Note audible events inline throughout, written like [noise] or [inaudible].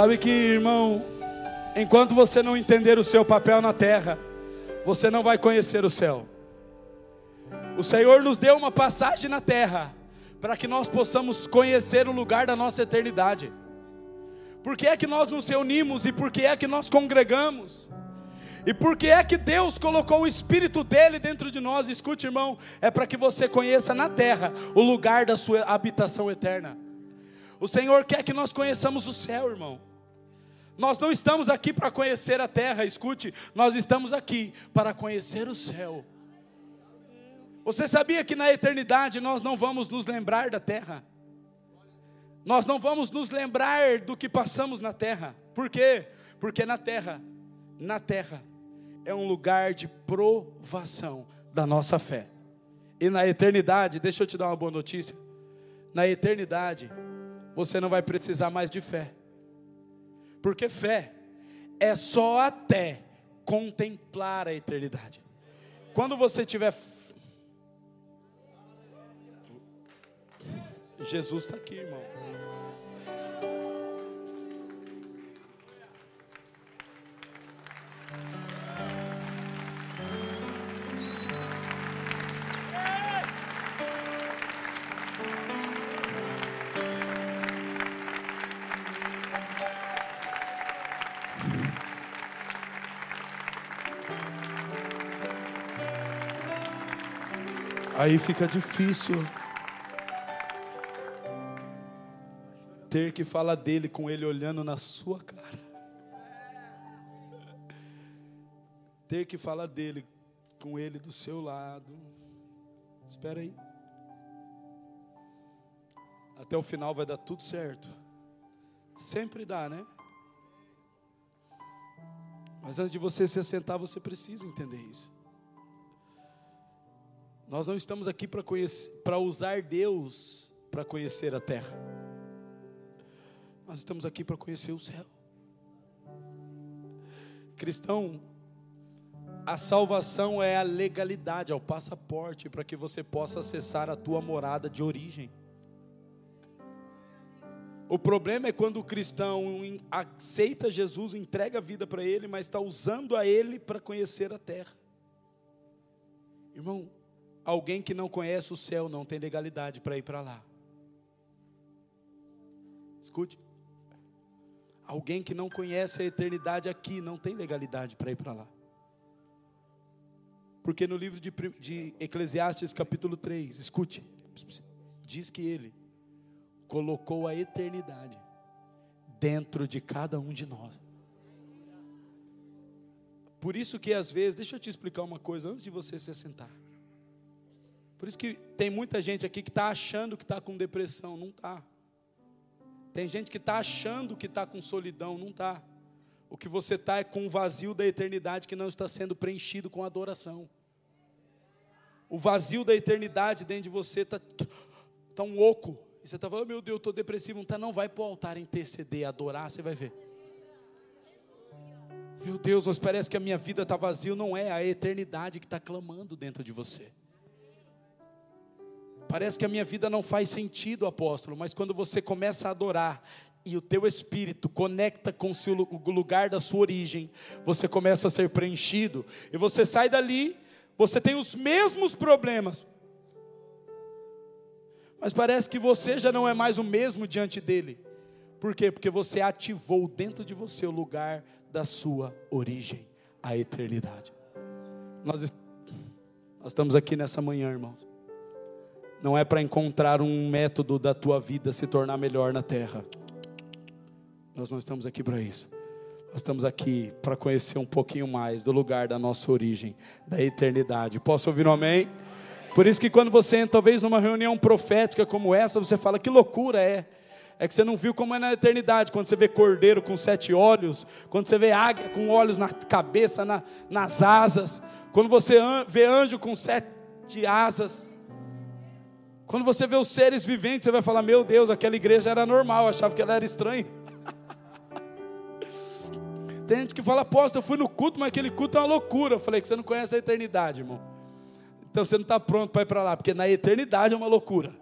Sabe que, irmão, enquanto você não entender o seu papel na terra, você não vai conhecer o céu. O Senhor nos deu uma passagem na terra para que nós possamos conhecer o lugar da nossa eternidade. Por que é que nós nos reunimos e por que é que nós congregamos? E por que é que Deus colocou o Espírito dele dentro de nós? Escute, irmão, é para que você conheça na terra o lugar da sua habitação eterna. O Senhor quer que nós conheçamos o céu, irmão. Nós não estamos aqui para conhecer a terra, escute, nós estamos aqui para conhecer o céu. Você sabia que na eternidade nós não vamos nos lembrar da terra? Nós não vamos nos lembrar do que passamos na terra. Por quê? Porque na terra, na terra, é um lugar de provação da nossa fé. E na eternidade, deixa eu te dar uma boa notícia. Na eternidade, você não vai precisar mais de fé. Porque fé é só até contemplar a eternidade. Quando você tiver. Jesus está aqui, irmão. Aí fica difícil ter que falar dele com ele olhando na sua cara. Ter que falar dele com ele do seu lado. Espera aí. Até o final vai dar tudo certo. Sempre dá, né? Mas antes de você se assentar, você precisa entender isso. Nós não estamos aqui para usar Deus para conhecer a terra. Nós estamos aqui para conhecer o céu. Cristão, a salvação é a legalidade, é o passaporte para que você possa acessar a tua morada de origem. O problema é quando o cristão aceita Jesus, entrega a vida para Ele, mas está usando a Ele para conhecer a terra. Irmão, Alguém que não conhece o céu não tem legalidade para ir para lá. Escute. Alguém que não conhece a eternidade aqui não tem legalidade para ir para lá. Porque no livro de, de, Eclesiastes, capítulo 3, escute, diz que ele colocou a eternidade dentro de cada um de nós. Por isso que às vezes, deixa eu te explicar uma coisa antes de você se assentar. Por isso que tem muita gente aqui que está achando que está com depressão, não está. Tem gente que está achando que está com solidão, não está. O que você está é com o vazio da eternidade que não está sendo preenchido com adoração. O vazio da eternidade dentro de você está tá um oco. E você está falando, meu Deus, eu estou depressivo. Não está, não. Vai para o altar interceder, adorar, você vai ver. Meu Deus, mas parece que a minha vida está vazia. Não é, a eternidade que está clamando dentro de você. Parece que a minha vida não faz sentido, apóstolo, mas quando você começa a adorar e o teu espírito conecta com o lugar da sua origem, você começa a ser preenchido e você sai dali, você tem os mesmos problemas. Mas parece que você já não é mais o mesmo diante dele. Por quê? Porque você ativou dentro de você o lugar da sua origem, a eternidade. Nós, nós estamos aqui nessa manhã, irmãos não é para encontrar um método da tua vida se tornar melhor na terra. Nós não estamos aqui para isso. Nós estamos aqui para conhecer um pouquinho mais do lugar da nossa origem, da eternidade. Posso ouvir um amém? Por isso que quando você entra, talvez numa reunião profética como essa, você fala que loucura é. É que você não viu como é na eternidade, quando você vê cordeiro com sete olhos, quando você vê águia com olhos na cabeça, na, nas asas, quando você vê anjo com sete asas. Quando você vê os seres viventes, você vai falar: Meu Deus, aquela igreja era normal, achava que ela era estranha. [laughs] Tem gente que fala: Apóstolo, eu fui no culto, mas aquele culto é uma loucura. Eu falei que você não conhece a eternidade, irmão. Então você não está pronto para ir para lá, porque na eternidade é uma loucura.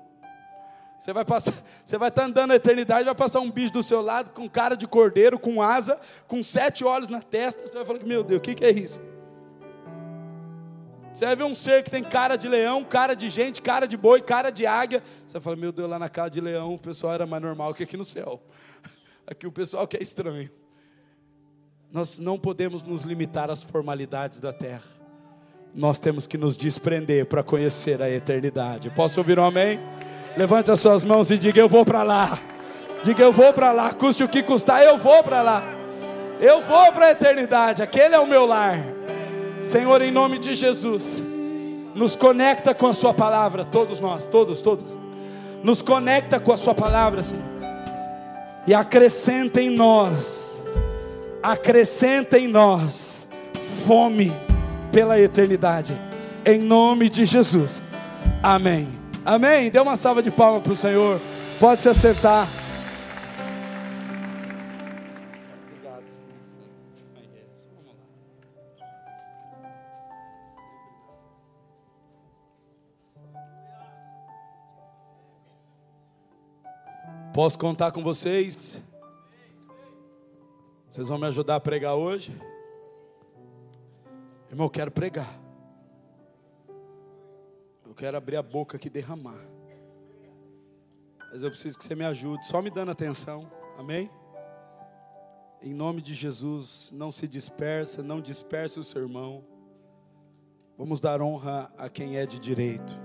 Você vai passar, você vai estar andando na eternidade, vai passar um bicho do seu lado com cara de cordeiro, com asa, com sete olhos na testa. Você vai falar: Meu Deus, o que, que é isso? Você vai ver um ser que tem cara de leão, cara de gente, cara de boi, cara de águia. Você vai falar: Meu Deus, lá na casa de leão o pessoal era mais normal que aqui no céu. [laughs] Aqui o pessoal que é estranho. Nós não podemos nos limitar às formalidades da terra. Nós temos que nos desprender para conhecer a eternidade. Posso ouvir um amém? Levante as suas mãos e diga: Eu vou para lá. Diga: Eu vou para lá. Custe o que custar, eu vou para lá. Eu vou para a eternidade. Aquele é o meu lar. Senhor, em nome de Jesus, nos conecta com a Sua palavra. Todos nós, todos, todos. Nos conecta com a Sua palavra, Senhor. E acrescenta em nós, acrescenta em nós fome pela eternidade. Em nome de Jesus. Amém. Amém? Dê uma salva de palmas para o Senhor. Pode se acertar. Posso contar com vocês? Vocês vão me ajudar a pregar hoje? Irmão, eu quero pregar quero abrir a boca aqui e derramar. Mas eu preciso que você me ajude, só me dando atenção. Amém? Em nome de Jesus, não se dispersa, não disperse o seu irmão. Vamos dar honra a quem é de direito.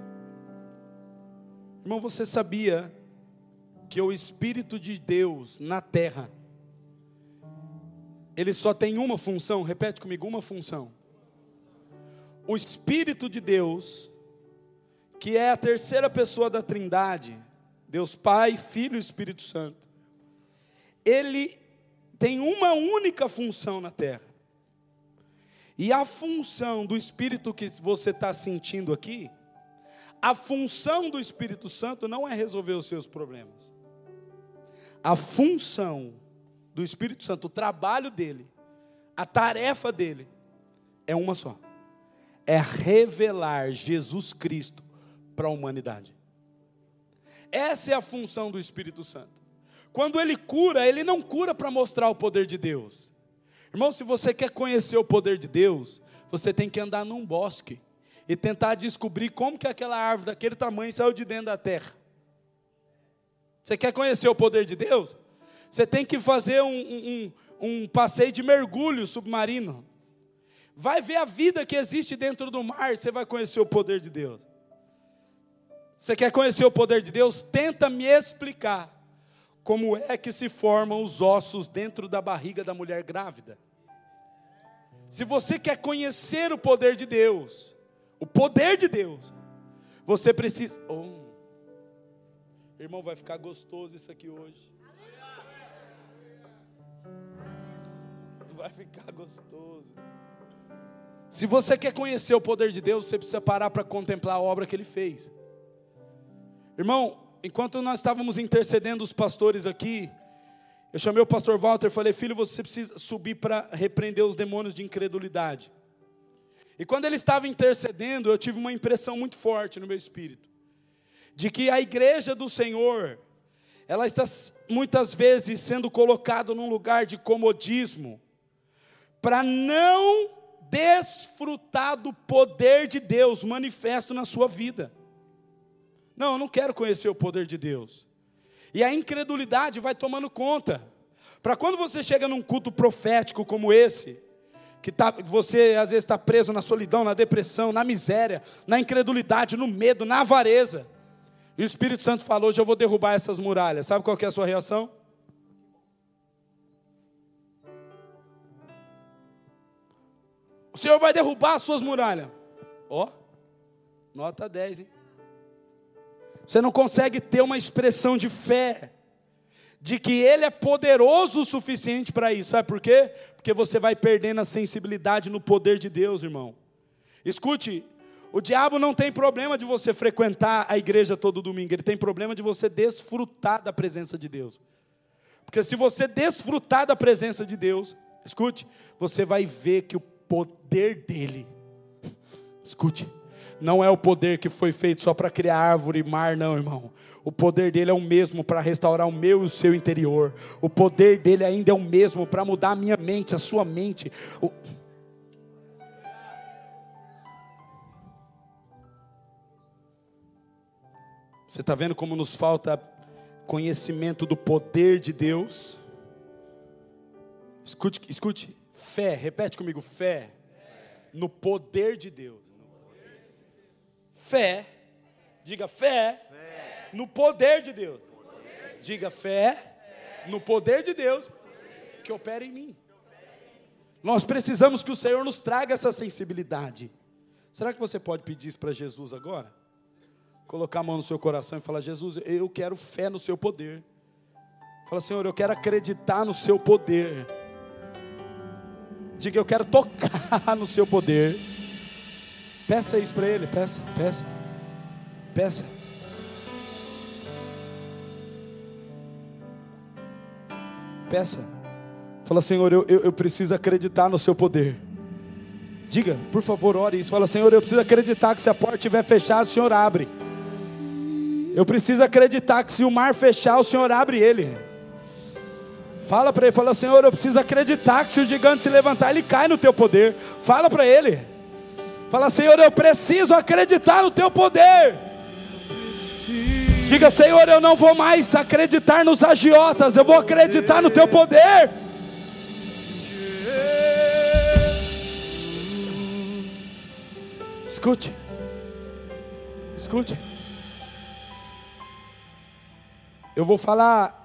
Irmão, você sabia que o Espírito de Deus na terra, ele só tem uma função, repete comigo, uma função. O Espírito de Deus que é a terceira pessoa da Trindade, Deus Pai, Filho e Espírito Santo, ele tem uma única função na terra. E a função do Espírito que você está sentindo aqui, a função do Espírito Santo não é resolver os seus problemas. A função do Espírito Santo, o trabalho dele, a tarefa dele, é uma só: é revelar Jesus Cristo para a humanidade. Essa é a função do Espírito Santo. Quando ele cura, ele não cura para mostrar o poder de Deus. Irmão, se você quer conhecer o poder de Deus, você tem que andar num bosque e tentar descobrir como que aquela árvore daquele tamanho saiu de dentro da terra. Você quer conhecer o poder de Deus? Você tem que fazer um, um, um passeio de mergulho submarino. Vai ver a vida que existe dentro do mar, você vai conhecer o poder de Deus. Você quer conhecer o poder de Deus? Tenta me explicar como é que se formam os ossos dentro da barriga da mulher grávida. Se você quer conhecer o poder de Deus, o poder de Deus, você precisa. Oh, irmão, vai ficar gostoso isso aqui hoje. Vai ficar gostoso. Se você quer conhecer o poder de Deus, você precisa parar para contemplar a obra que Ele fez. Irmão, enquanto nós estávamos intercedendo os pastores aqui, eu chamei o pastor Walter e falei: Filho, você precisa subir para repreender os demônios de incredulidade. E quando ele estava intercedendo, eu tive uma impressão muito forte no meu espírito, de que a igreja do Senhor, ela está muitas vezes sendo colocada num lugar de comodismo, para não desfrutar do poder de Deus manifesto na sua vida. Não, eu não quero conhecer o poder de Deus. E a incredulidade vai tomando conta. Para quando você chega num culto profético como esse, que tá, você às vezes está preso na solidão, na depressão, na miséria, na incredulidade, no medo, na avareza. E o Espírito Santo falou: hoje eu vou derrubar essas muralhas. Sabe qual é a sua reação? O Senhor vai derrubar as suas muralhas. Ó, oh, nota 10, hein? Você não consegue ter uma expressão de fé, de que Ele é poderoso o suficiente para isso. Sabe por quê? Porque você vai perdendo a sensibilidade no poder de Deus, irmão. Escute, o diabo não tem problema de você frequentar a igreja todo domingo, ele tem problema de você desfrutar da presença de Deus. Porque se você desfrutar da presença de Deus, escute, você vai ver que o poder dele, escute, não é o poder que foi feito só para criar árvore e mar, não, irmão. O poder dele é o mesmo para restaurar o meu e o seu interior. O poder dele ainda é o mesmo para mudar a minha mente, a sua mente. O... Você está vendo como nos falta conhecimento do poder de Deus? Escute, escute, fé, repete comigo, fé, no poder de Deus. Fé, diga fé, no poder de Deus. Diga fé, no poder de Deus que opera em mim. Nós precisamos que o Senhor nos traga essa sensibilidade. Será que você pode pedir isso para Jesus agora? Colocar a mão no seu coração e falar: Jesus, eu quero fé no seu poder. Fala, Senhor, eu quero acreditar no seu poder. Diga, eu quero tocar [laughs] no seu poder. Peça isso para Ele, peça, peça, peça. Peça. Fala, Senhor, eu, eu, eu preciso acreditar no seu poder. Diga, por favor, ore isso. Fala, Senhor, eu preciso acreditar que se a porta estiver fechada, o Senhor abre. Eu preciso acreditar que se o mar fechar, o Senhor abre ele. Fala para ele, fala, Senhor, eu preciso acreditar que se o gigante se levantar, ele cai no teu poder. Fala para ele. Fala, Senhor, eu preciso acreditar no teu poder. Diga, Senhor, eu não vou mais acreditar nos agiotas, eu vou acreditar no teu poder. Escute, escute. Eu vou falar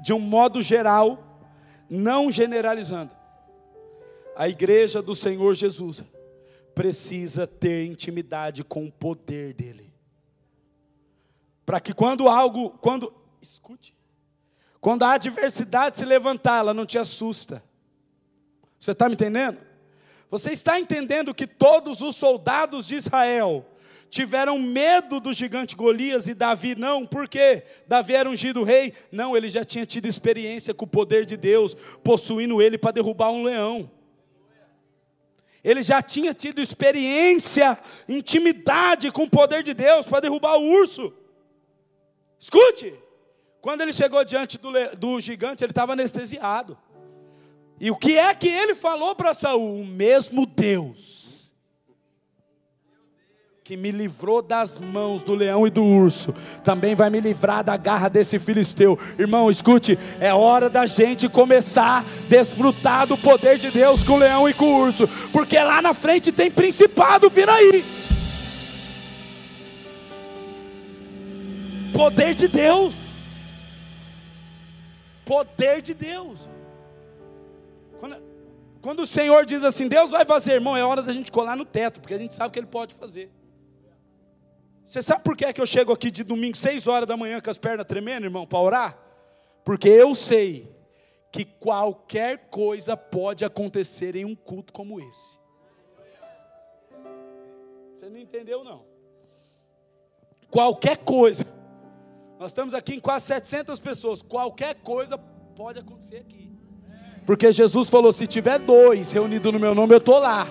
de um modo geral, não generalizando. A igreja do Senhor Jesus precisa ter intimidade com o poder dele. Para que quando algo, quando, escute, quando a adversidade se levantar, ela não te assusta. Você está me entendendo? Você está entendendo que todos os soldados de Israel tiveram medo do gigante Golias e Davi não, por quê? Davi era ungido rei? Não, ele já tinha tido experiência com o poder de Deus, possuindo ele para derrubar um leão. Ele já tinha tido experiência, intimidade com o poder de Deus para derrubar o urso. Escute, quando ele chegou diante do, do gigante, ele estava anestesiado. E o que é que ele falou para Saul? O mesmo Deus que me livrou das mãos do leão e do urso, também vai me livrar da garra desse filisteu. Irmão, escute, é hora da gente começar a desfrutar do poder de Deus com o leão e com o urso, porque lá na frente tem principado vindo aí. Poder de Deus. Poder de Deus. Quando, quando o Senhor diz assim, Deus vai fazer, irmão, é hora da gente colar no teto, porque a gente sabe que Ele pode fazer. Você sabe por que, é que eu chego aqui de domingo, seis horas da manhã, com as pernas tremendo, irmão, para orar? Porque eu sei que qualquer coisa pode acontecer em um culto como esse. Você não entendeu, não? Qualquer coisa. Nós estamos aqui em quase 700 pessoas. Qualquer coisa pode acontecer aqui. Porque Jesus falou: se tiver dois reunidos no meu nome, eu estou lá.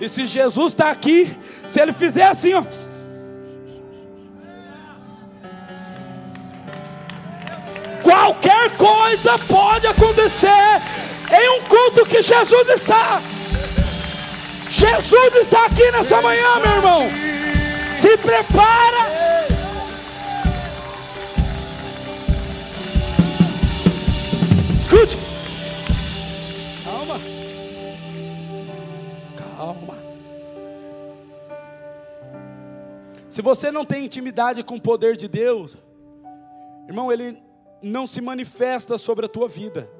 E se Jesus está aqui, se ele fizer assim, ó. Qualquer coisa pode acontecer em um culto que Jesus está. Jesus está aqui nessa manhã, meu irmão. Se prepara. Escute. Calma. Calma. Se você não tem intimidade com o poder de Deus, irmão, ele não se manifesta sobre a tua vida.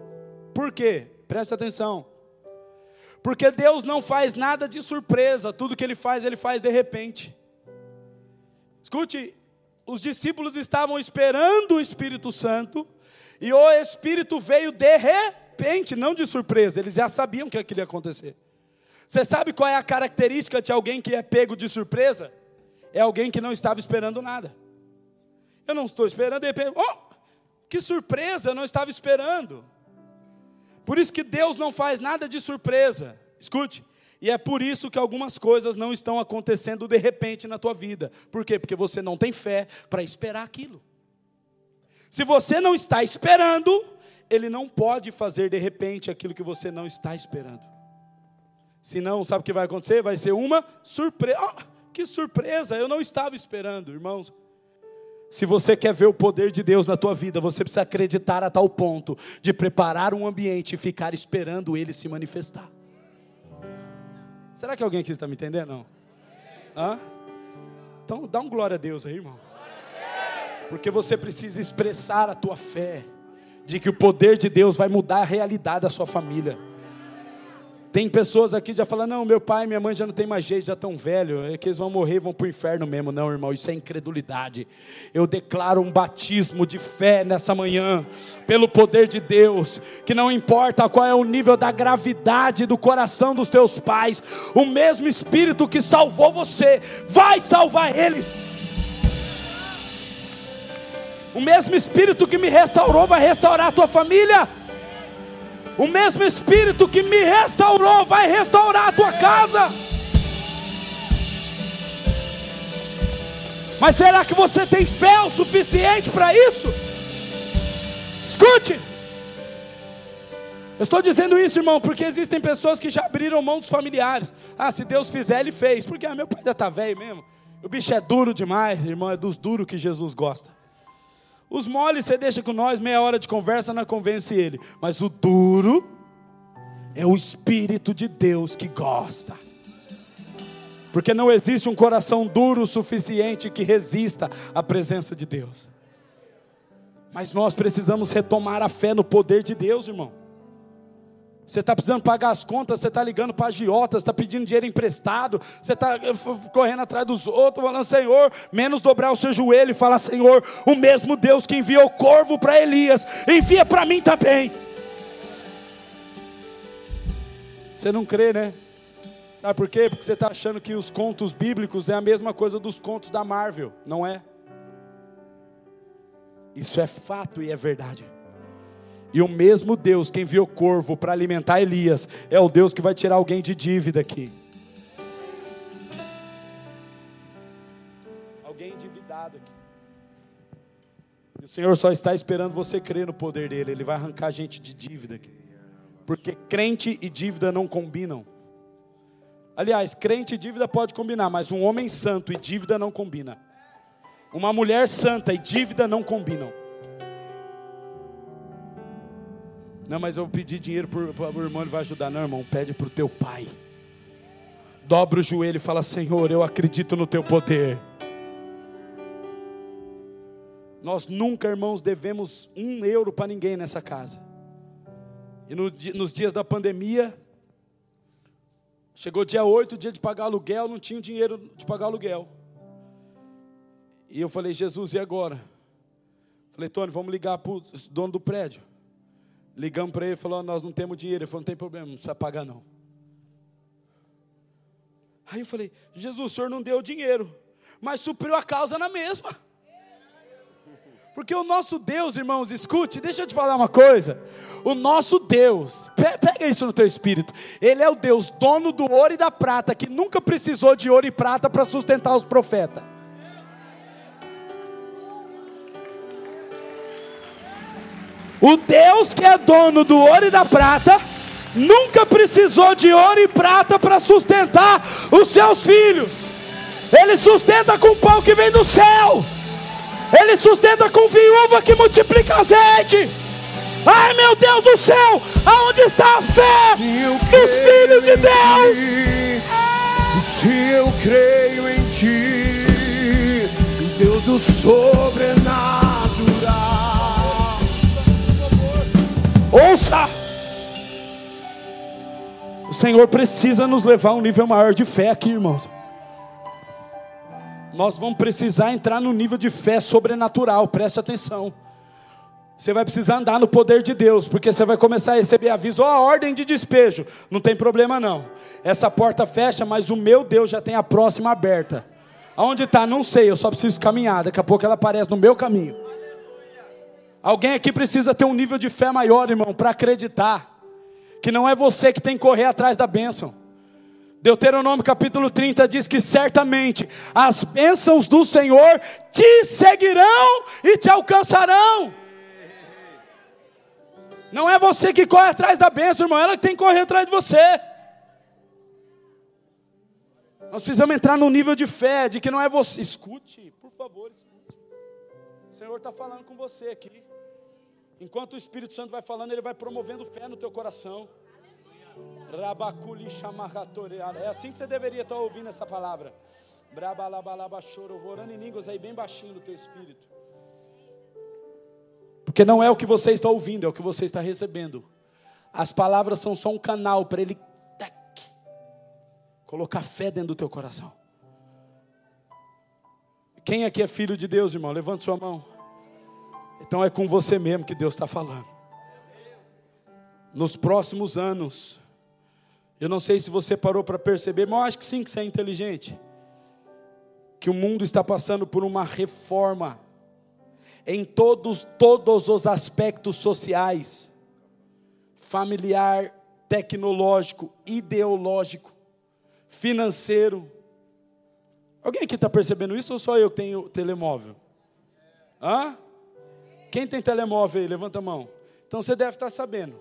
Por quê? Preste atenção. Porque Deus não faz nada de surpresa, tudo que Ele faz, Ele faz de repente. Escute, os discípulos estavam esperando o Espírito Santo, e o Espírito veio de repente, não de surpresa, eles já sabiam que aquilo ia acontecer. Você sabe qual é a característica de alguém que é pego de surpresa? É alguém que não estava esperando nada. Eu não estou esperando, de repente, oh, que surpresa, eu não estava esperando. Por isso que Deus não faz nada de surpresa. Escute, E é por isso que algumas coisas não estão acontecendo de repente na tua vida. Por quê? Porque você não tem fé para esperar aquilo. Se você não está esperando, ele não pode fazer de repente aquilo que você não está esperando. Senão, sabe o que vai acontecer? Vai ser uma surpresa. Oh, que surpresa! Eu não estava esperando, irmãos. Se você quer ver o poder de Deus na tua vida, você precisa acreditar a tal ponto de preparar um ambiente e ficar esperando ele se manifestar. Será que alguém aqui está me entendendo? Não? Hã? Então dá um glória a Deus aí, irmão. Porque você precisa expressar a tua fé de que o poder de Deus vai mudar a realidade da sua família. Tem pessoas aqui que já falam, não, meu pai e minha mãe já não tem mais jeito, já estão velhos, é que eles vão morrer vão para o inferno mesmo. Não, irmão, isso é incredulidade. Eu declaro um batismo de fé nessa manhã, pelo poder de Deus, que não importa qual é o nível da gravidade do coração dos teus pais, o mesmo Espírito que salvou você, vai salvar eles. O mesmo Espírito que me restaurou vai restaurar a tua família. O mesmo Espírito que me restaurou vai restaurar a tua casa. Mas será que você tem fé o suficiente para isso? Escute. Eu estou dizendo isso, irmão, porque existem pessoas que já abriram mão dos familiares. Ah, se Deus fizer, Ele fez. Porque ah, meu pai já está velho mesmo. O bicho é duro demais, irmão, é dos duros que Jesus gosta. Os moles você deixa com nós, meia hora de conversa não convence ele. Mas o duro é o Espírito de Deus que gosta. Porque não existe um coração duro o suficiente que resista à presença de Deus. Mas nós precisamos retomar a fé no poder de Deus, irmão. Você está precisando pagar as contas, você está ligando para agiotas, está pedindo dinheiro emprestado, você está eh, correndo atrás dos outros, falando, Senhor, menos dobrar o seu joelho e falar, Senhor, o mesmo Deus que enviou o corvo para Elias, envia para mim também. Você não crê, né? Sabe por quê? Porque você está achando que os contos bíblicos é a mesma coisa dos contos da Marvel, não é? Isso é fato e é verdade. E o mesmo Deus que enviou corvo para alimentar Elias é o Deus que vai tirar alguém de dívida aqui. Alguém endividado aqui. E o Senhor só está esperando você crer no poder dele. Ele vai arrancar a gente de dívida aqui. Porque crente e dívida não combinam. Aliás, crente e dívida pode combinar, mas um homem santo e dívida não combina. Uma mulher santa e dívida não combinam. Não, mas eu pedi dinheiro para o irmão, ele vai ajudar. Não, irmão, pede para o teu pai. Dobra o joelho e fala: Senhor, eu acredito no teu poder. Nós nunca, irmãos, devemos um euro para ninguém nessa casa. E no, nos dias da pandemia, chegou dia 8, dia de pagar aluguel, não tinha dinheiro de pagar aluguel. E eu falei, Jesus, e agora? Falei, Tony, vamos ligar para o dono do prédio. Ligamos para ele falou: Nós não temos dinheiro. Ele falou: Não tem problema, não precisa pagar não. Aí eu falei: Jesus, o senhor não deu dinheiro, mas supriu a causa na mesma. Porque o nosso Deus, irmãos, escute, deixa eu te falar uma coisa. O nosso Deus, pega isso no teu espírito. Ele é o Deus dono do ouro e da prata, que nunca precisou de ouro e prata para sustentar os profetas. O Deus que é dono do ouro e da prata, nunca precisou de ouro e prata para sustentar os seus filhos. Ele sustenta com o pão que vem do céu. Ele sustenta com viúva que multiplica azeite. Ai meu Deus do céu, aonde está a fé dos filhos de Deus? Se eu creio em Ti, Deus do sobrenatural. Ouça! O Senhor precisa nos levar a um nível maior de fé aqui, irmãos. Nós vamos precisar entrar no nível de fé sobrenatural, preste atenção. Você vai precisar andar no poder de Deus, porque você vai começar a receber aviso, ó, oh, ordem de despejo. Não tem problema não. Essa porta fecha, mas o meu Deus já tem a próxima aberta. Aonde está? Não sei, eu só preciso caminhar. Daqui a pouco ela aparece no meu caminho. Alguém aqui precisa ter um nível de fé maior, irmão, para acreditar que não é você que tem que correr atrás da bênção. Deuteronômio capítulo 30 diz que certamente as bênçãos do Senhor te seguirão e te alcançarão. Não é você que corre atrás da bênção, irmão, ela que tem que correr atrás de você. Nós precisamos entrar no nível de fé, de que não é você. Escute, por favor, escute. O Senhor está falando com você aqui. Enquanto o Espírito Santo vai falando, ele vai promovendo fé no teu coração. É assim que você deveria estar ouvindo essa palavra. Brabalabalaba orando em línguas aí bem baixinho no teu espírito. Porque não é o que você está ouvindo, é o que você está recebendo. As palavras são só um canal para ele colocar fé dentro do teu coração. Quem aqui é filho de Deus, irmão? Levante sua mão. Então é com você mesmo que Deus está falando. Nos próximos anos, eu não sei se você parou para perceber, mas eu acho que sim, que você é inteligente. Que o mundo está passando por uma reforma em todos, todos os aspectos sociais, familiar, tecnológico, ideológico, financeiro. Alguém aqui está percebendo isso ou só eu que tenho telemóvel? Hã? Quem tem telemóvel aí? Levanta a mão. Então você deve estar sabendo.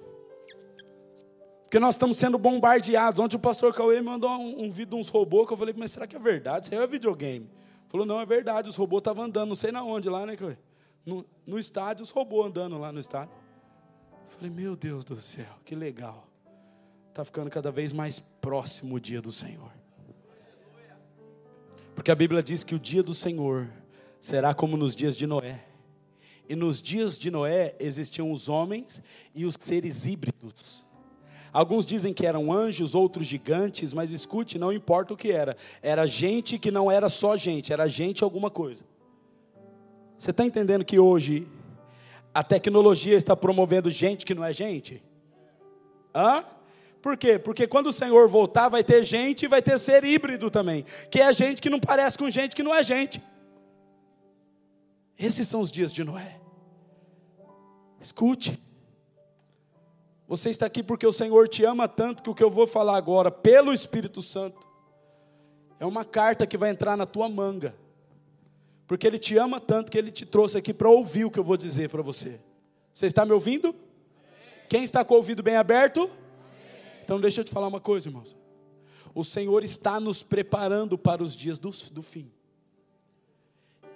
Porque nós estamos sendo bombardeados. Ontem o pastor Cauê me mandou um, um vídeo de uns robôs que eu falei, mas será que é verdade? Isso aí é videogame. Falou, não, é verdade, os robôs estavam andando, não sei na onde lá, né, Cauê? No, no estádio, os robôs andando lá no estádio. Eu falei, meu Deus do céu, que legal. Está ficando cada vez mais próximo o dia do Senhor. Porque a Bíblia diz que o dia do Senhor será como nos dias de Noé. E nos dias de Noé existiam os homens e os seres híbridos. Alguns dizem que eram anjos, outros gigantes, mas escute, não importa o que era. Era gente que não era só gente, era gente alguma coisa. Você está entendendo que hoje a tecnologia está promovendo gente que não é gente? Hã? Por quê? Porque quando o Senhor voltar, vai ter gente e vai ter ser híbrido também, que é gente que não parece com gente que não é gente. Esses são os dias de Noé. Escute. Você está aqui porque o Senhor te ama tanto que o que eu vou falar agora, pelo Espírito Santo, é uma carta que vai entrar na tua manga. Porque Ele te ama tanto que Ele te trouxe aqui para ouvir o que eu vou dizer para você. Você está me ouvindo? Quem está com o ouvido bem aberto? Então deixa eu te falar uma coisa, irmãos. O Senhor está nos preparando para os dias do, do fim.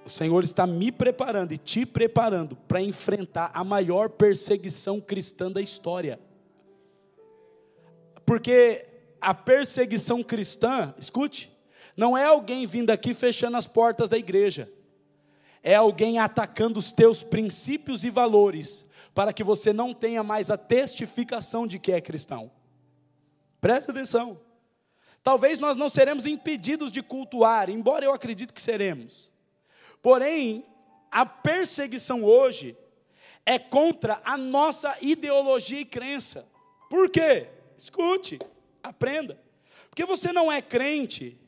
O Senhor está me preparando e te preparando para enfrentar a maior perseguição cristã da história. Porque a perseguição cristã, escute, não é alguém vindo aqui fechando as portas da igreja, é alguém atacando os teus princípios e valores, para que você não tenha mais a testificação de que é cristão. Preste atenção. Talvez nós não seremos impedidos de cultuar, embora eu acredite que seremos. Porém, a perseguição hoje é contra a nossa ideologia e crença. Por quê? Escute, aprenda. Porque você não é crente,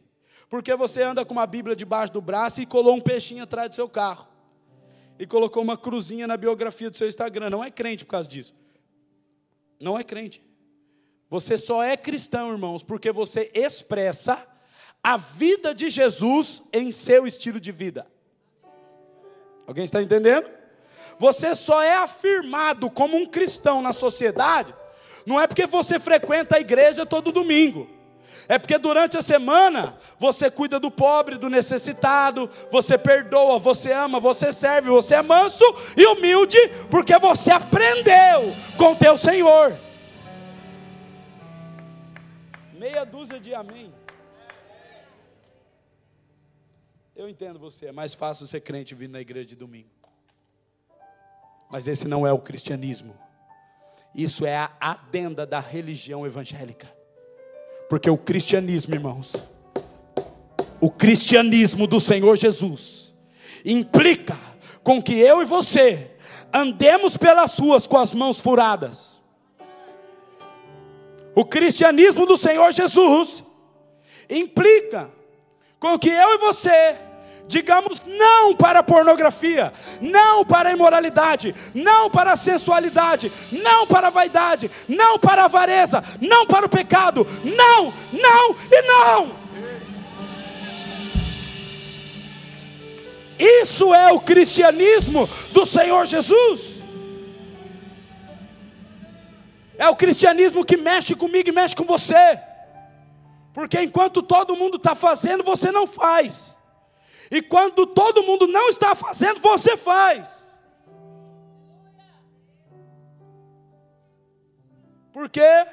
porque você anda com uma Bíblia debaixo do braço e colou um peixinho atrás do seu carro. E colocou uma cruzinha na biografia do seu Instagram. Não é crente por causa disso. Não é crente. Você só é cristão, irmãos, porque você expressa a vida de Jesus em seu estilo de vida. Alguém está entendendo? Você só é afirmado como um cristão na sociedade, não é porque você frequenta a igreja todo domingo. É porque durante a semana você cuida do pobre, do necessitado, você perdoa, você ama, você serve, você é manso e humilde, porque você aprendeu com teu Senhor. Meia dúzia de amém. Eu entendo você, é mais fácil ser crente vindo na igreja de domingo. Mas esse não é o cristianismo. Isso é a adenda da religião evangélica. Porque o cristianismo, irmãos, o cristianismo do Senhor Jesus implica com que eu e você andemos pelas ruas com as mãos furadas. O cristianismo do Senhor Jesus implica com que eu e você Digamos não para a pornografia, não para a imoralidade, não para a sensualidade, não para a vaidade, não para a avareza, não para o pecado. Não, não e não. Isso é o cristianismo do Senhor Jesus. É o cristianismo que mexe comigo e mexe com você. Porque enquanto todo mundo está fazendo, você não faz. E quando todo mundo não está fazendo, você faz. Por quê?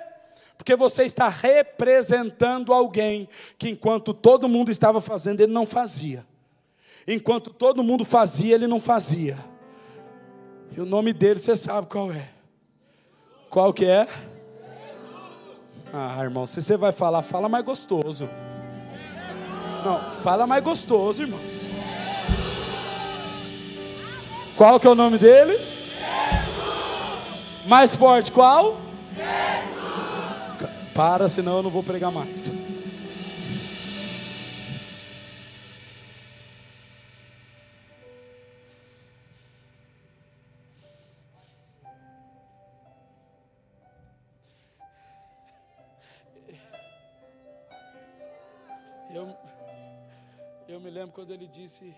Porque você está representando alguém que enquanto todo mundo estava fazendo, ele não fazia. Enquanto todo mundo fazia, ele não fazia. E o nome dele você sabe qual é. Qual que é? Ah, irmão, se você vai falar, fala mais gostoso. Não, fala mais gostoso, irmão. Qual que é o nome dele? Jesus. Mais forte, qual? Jesus. Para, senão eu não vou pregar mais. lembro quando ele disse,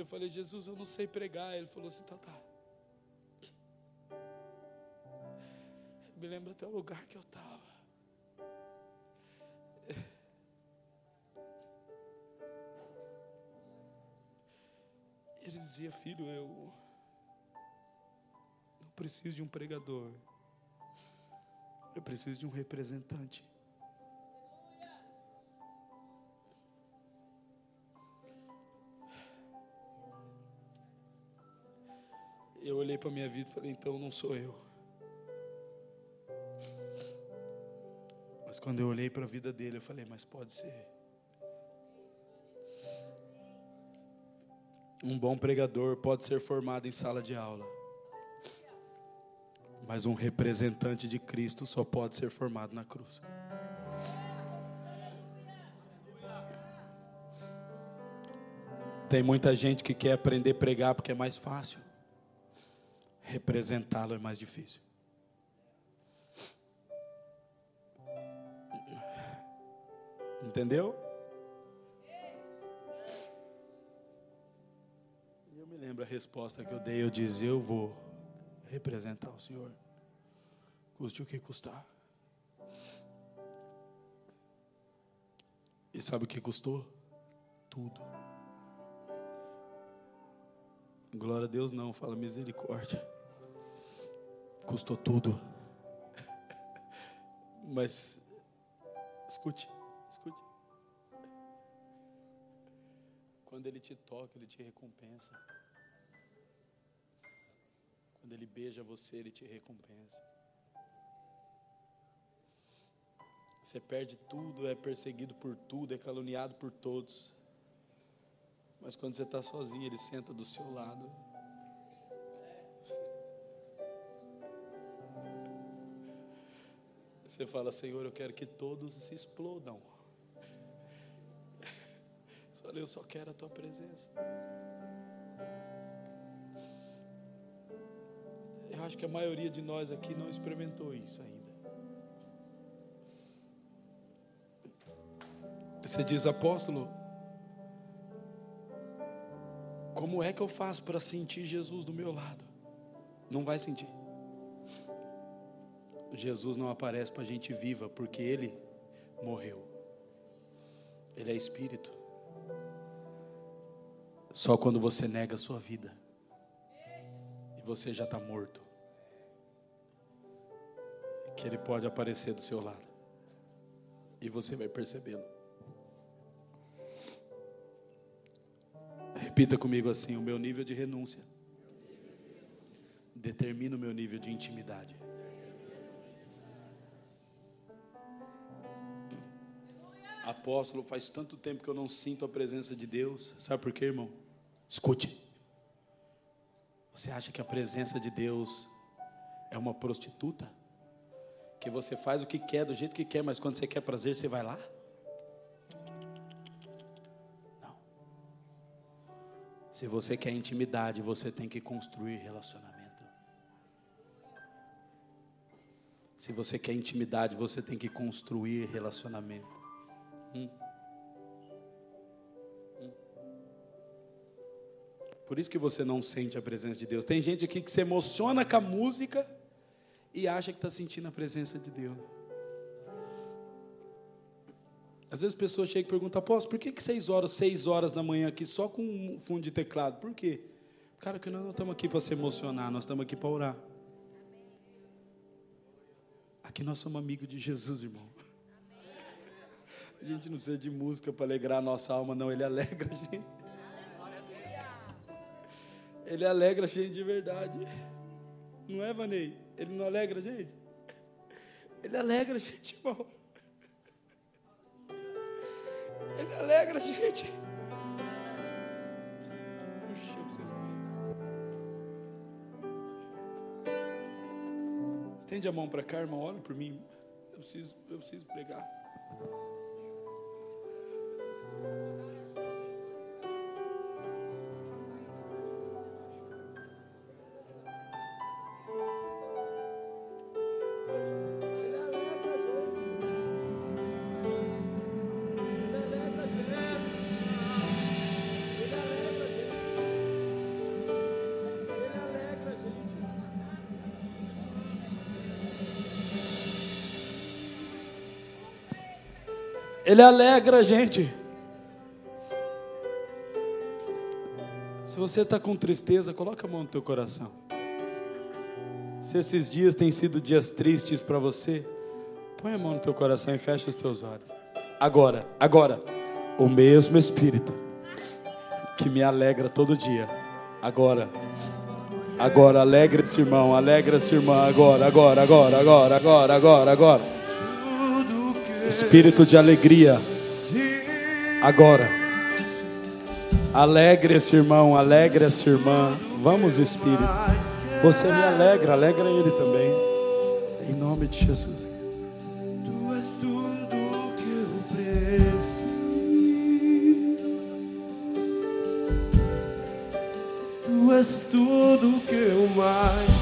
eu falei, Jesus, eu não sei pregar. Ele falou assim, tá. Eu me lembro até o lugar que eu estava. Ele dizia, filho, eu não preciso de um pregador. Eu preciso de um representante. Eu olhei para minha vida e falei: então não sou eu. Mas quando eu olhei para a vida dele, eu falei: mas pode ser. Um bom pregador pode ser formado em sala de aula, mas um representante de Cristo só pode ser formado na cruz. Tem muita gente que quer aprender a pregar porque é mais fácil representá-lo é mais difícil. Entendeu? Eu me lembro a resposta que eu dei. Eu disse: Eu vou representar o Senhor, custe o que custar. E sabe o que custou? Tudo. Glória a Deus, não, fala misericórdia custou tudo. [laughs] Mas, escute, escute. Quando Ele te toca, Ele te recompensa. Quando Ele beija você, Ele te recompensa. Você perde tudo, é perseguido por tudo, é caluniado por todos. Mas quando você está sozinho, Ele senta do seu lado. Você fala, Senhor, eu quero que todos se explodam. [laughs] Só eu só quero a tua presença. Eu acho que a maioria de nós aqui não experimentou isso ainda. Você diz, apóstolo, como é que eu faço para sentir Jesus do meu lado? Não vai sentir. Jesus não aparece para a gente viva, porque Ele morreu. Ele é Espírito. Só quando você nega a sua vida e você já está morto, que Ele pode aparecer do seu lado e você vai percebê-lo. Repita comigo assim: o meu nível de renúncia determina o meu nível de intimidade. Apóstolo, faz tanto tempo que eu não sinto a presença de Deus. Sabe por quê, irmão? Escute. Você acha que a presença de Deus é uma prostituta? Que você faz o que quer, do jeito que quer, mas quando você quer prazer, você vai lá? Não. Se você quer intimidade, você tem que construir relacionamento. Se você quer intimidade, você tem que construir relacionamento. Hum. Hum. Por isso que você não sente a presença de Deus. Tem gente aqui que se emociona com a música e acha que está sentindo a presença de Deus. Às vezes pessoas chegam e perguntam, apóstolo, por que, que seis horas, seis horas da manhã aqui só com um fundo de teclado? Por quê? Cara, que nós não estamos aqui para se emocionar, nós estamos aqui para orar. Aqui nós somos amigos de Jesus, irmão. A gente não precisa de música para alegrar a nossa alma, não. Ele alegra a gente. Ele alegra a gente de verdade. Não é, Vanei? Ele não alegra a gente? Ele alegra a gente, irmão. Ele alegra a gente. Puxa, vocês Estende a mão para cá, irmão. Olha por mim. Eu preciso, eu preciso pregar. Ele alegra a gente. Se você está com tristeza, coloca a mão no teu coração. Se esses dias têm sido dias tristes para você, põe a mão no teu coração e fecha os teus olhos. Agora, agora, o mesmo Espírito que me alegra todo dia. Agora, agora, alegra-se, irmão, alegra-se, irmã, agora, agora, agora, agora, agora, agora, agora espírito de alegria. Agora, alegre esse irmão, alegre essa irmã. Vamos, Espírito. Você me alegra, alegra ele também. Em nome de Jesus. Tu és tudo que eu preciso. Tu és tudo que eu mais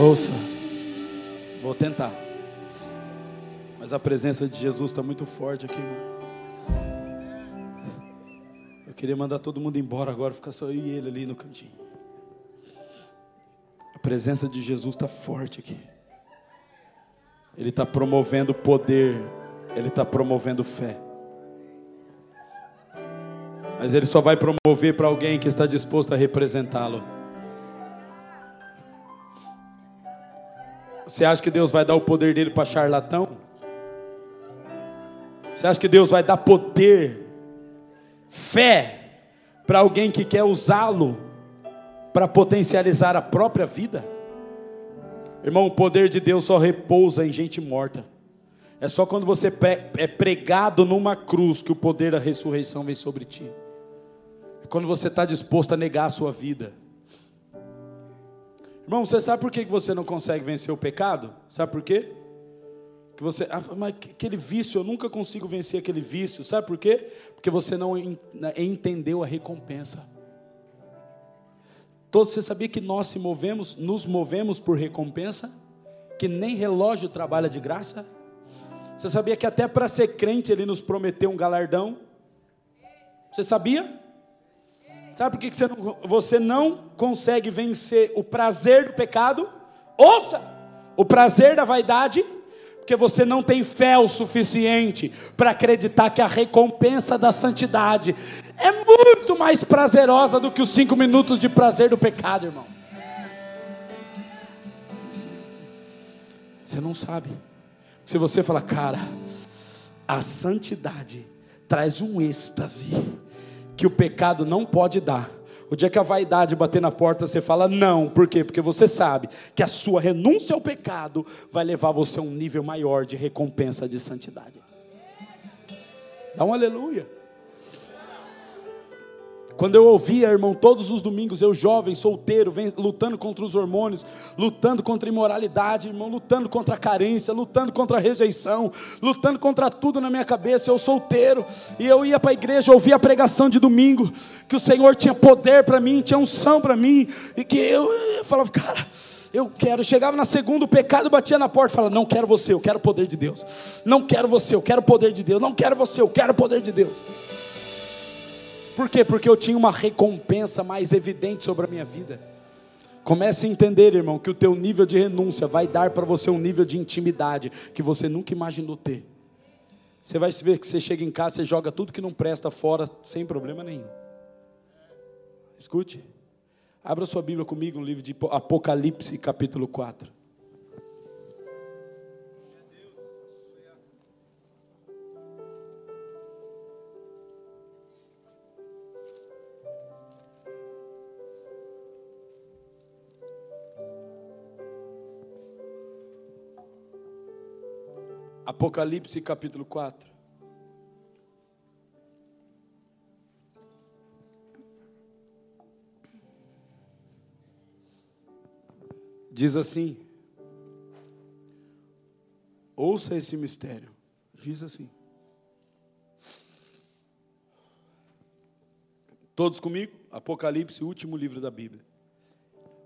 Ouça, vou tentar. Mas a presença de Jesus está muito forte aqui, irmão. Eu queria mandar todo mundo embora agora, ficar só eu e ele ali no cantinho. A presença de Jesus está forte aqui. Ele está promovendo poder, ele está promovendo fé. Mas ele só vai promover para alguém que está disposto a representá-lo. Você acha que Deus vai dar o poder dele para charlatão? Você acha que Deus vai dar poder, fé, para alguém que quer usá-lo para potencializar a própria vida? Irmão, o poder de Deus só repousa em gente morta. É só quando você é pregado numa cruz que o poder da ressurreição vem sobre ti. É quando você está disposto a negar a sua vida. Irmão, você sabe por que você não consegue vencer o pecado? Sabe por quê? Que você, ah, mas aquele vício, eu nunca consigo vencer aquele vício. Sabe por quê? Porque você não né, entendeu a recompensa. Todos, você sabia que nós se movemos, nos movemos por recompensa? Que nem relógio trabalha de graça? Você sabia que até para ser crente ele nos prometeu um galardão? Você sabia? Sabe por que você não, você não consegue vencer o prazer do pecado? Ouça! O prazer da vaidade, porque você não tem fé o suficiente para acreditar que a recompensa da santidade é muito mais prazerosa do que os cinco minutos de prazer do pecado, irmão. Você não sabe. Se você falar, cara, a santidade traz um êxtase que o pecado não pode dar. O dia que a vaidade bater na porta, você fala não. Por quê? Porque você sabe que a sua renúncia ao pecado vai levar você a um nível maior de recompensa de santidade. Dá um aleluia. Quando eu ouvia, irmão, todos os domingos, eu jovem, solteiro, lutando contra os hormônios, lutando contra a imoralidade, irmão, lutando contra a carência, lutando contra a rejeição, lutando contra tudo na minha cabeça, eu solteiro, e eu ia para a igreja, ouvia a pregação de domingo, que o Senhor tinha poder para mim, tinha unção para mim, e que eu, eu falava, cara, eu quero. Chegava na segunda, o pecado batia na porta, falava: Não quero você, eu quero o poder de Deus. Não quero você, eu quero o poder de Deus. Não quero você, eu quero o poder de Deus. Por quê? Porque eu tinha uma recompensa mais evidente sobre a minha vida. Comece a entender, irmão, que o teu nível de renúncia vai dar para você um nível de intimidade que você nunca imaginou ter. Você vai ver que você chega em casa, você joga tudo que não presta fora sem problema nenhum. Escute. Abra sua Bíblia comigo no livro de Apocalipse, capítulo 4. Apocalipse capítulo 4. Diz assim: Ouça esse mistério. Diz assim. Todos comigo? Apocalipse, último livro da Bíblia.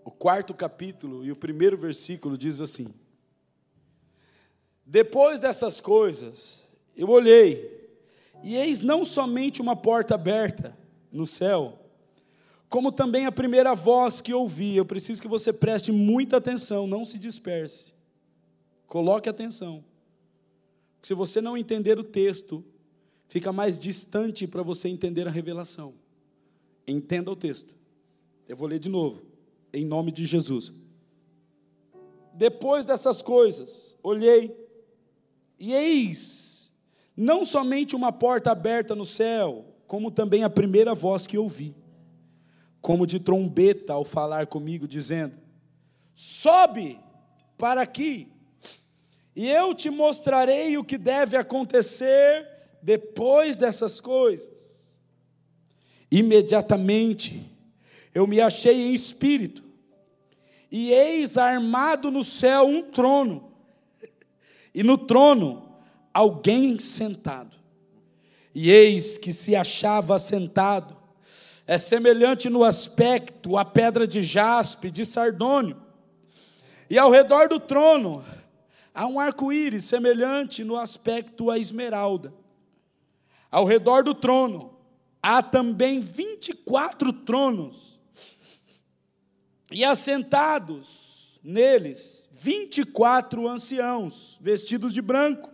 O quarto capítulo e o primeiro versículo diz assim: depois dessas coisas, eu olhei, e eis não somente uma porta aberta no céu, como também a primeira voz que ouvi. Eu preciso que você preste muita atenção, não se disperse. Coloque atenção. Se você não entender o texto, fica mais distante para você entender a revelação. Entenda o texto. Eu vou ler de novo, em nome de Jesus. Depois dessas coisas, olhei, e eis, não somente uma porta aberta no céu, como também a primeira voz que ouvi, como de trombeta ao falar comigo, dizendo: Sobe para aqui, e eu te mostrarei o que deve acontecer depois dessas coisas. Imediatamente eu me achei em espírito, e eis armado no céu um trono e no trono alguém sentado. E eis que se achava sentado, é semelhante no aspecto à pedra de jaspe, de sardônio. E ao redor do trono há um arco-íris semelhante no aspecto à esmeralda. Ao redor do trono há também 24 tronos, e assentados neles 24 anciãos, vestidos de branco,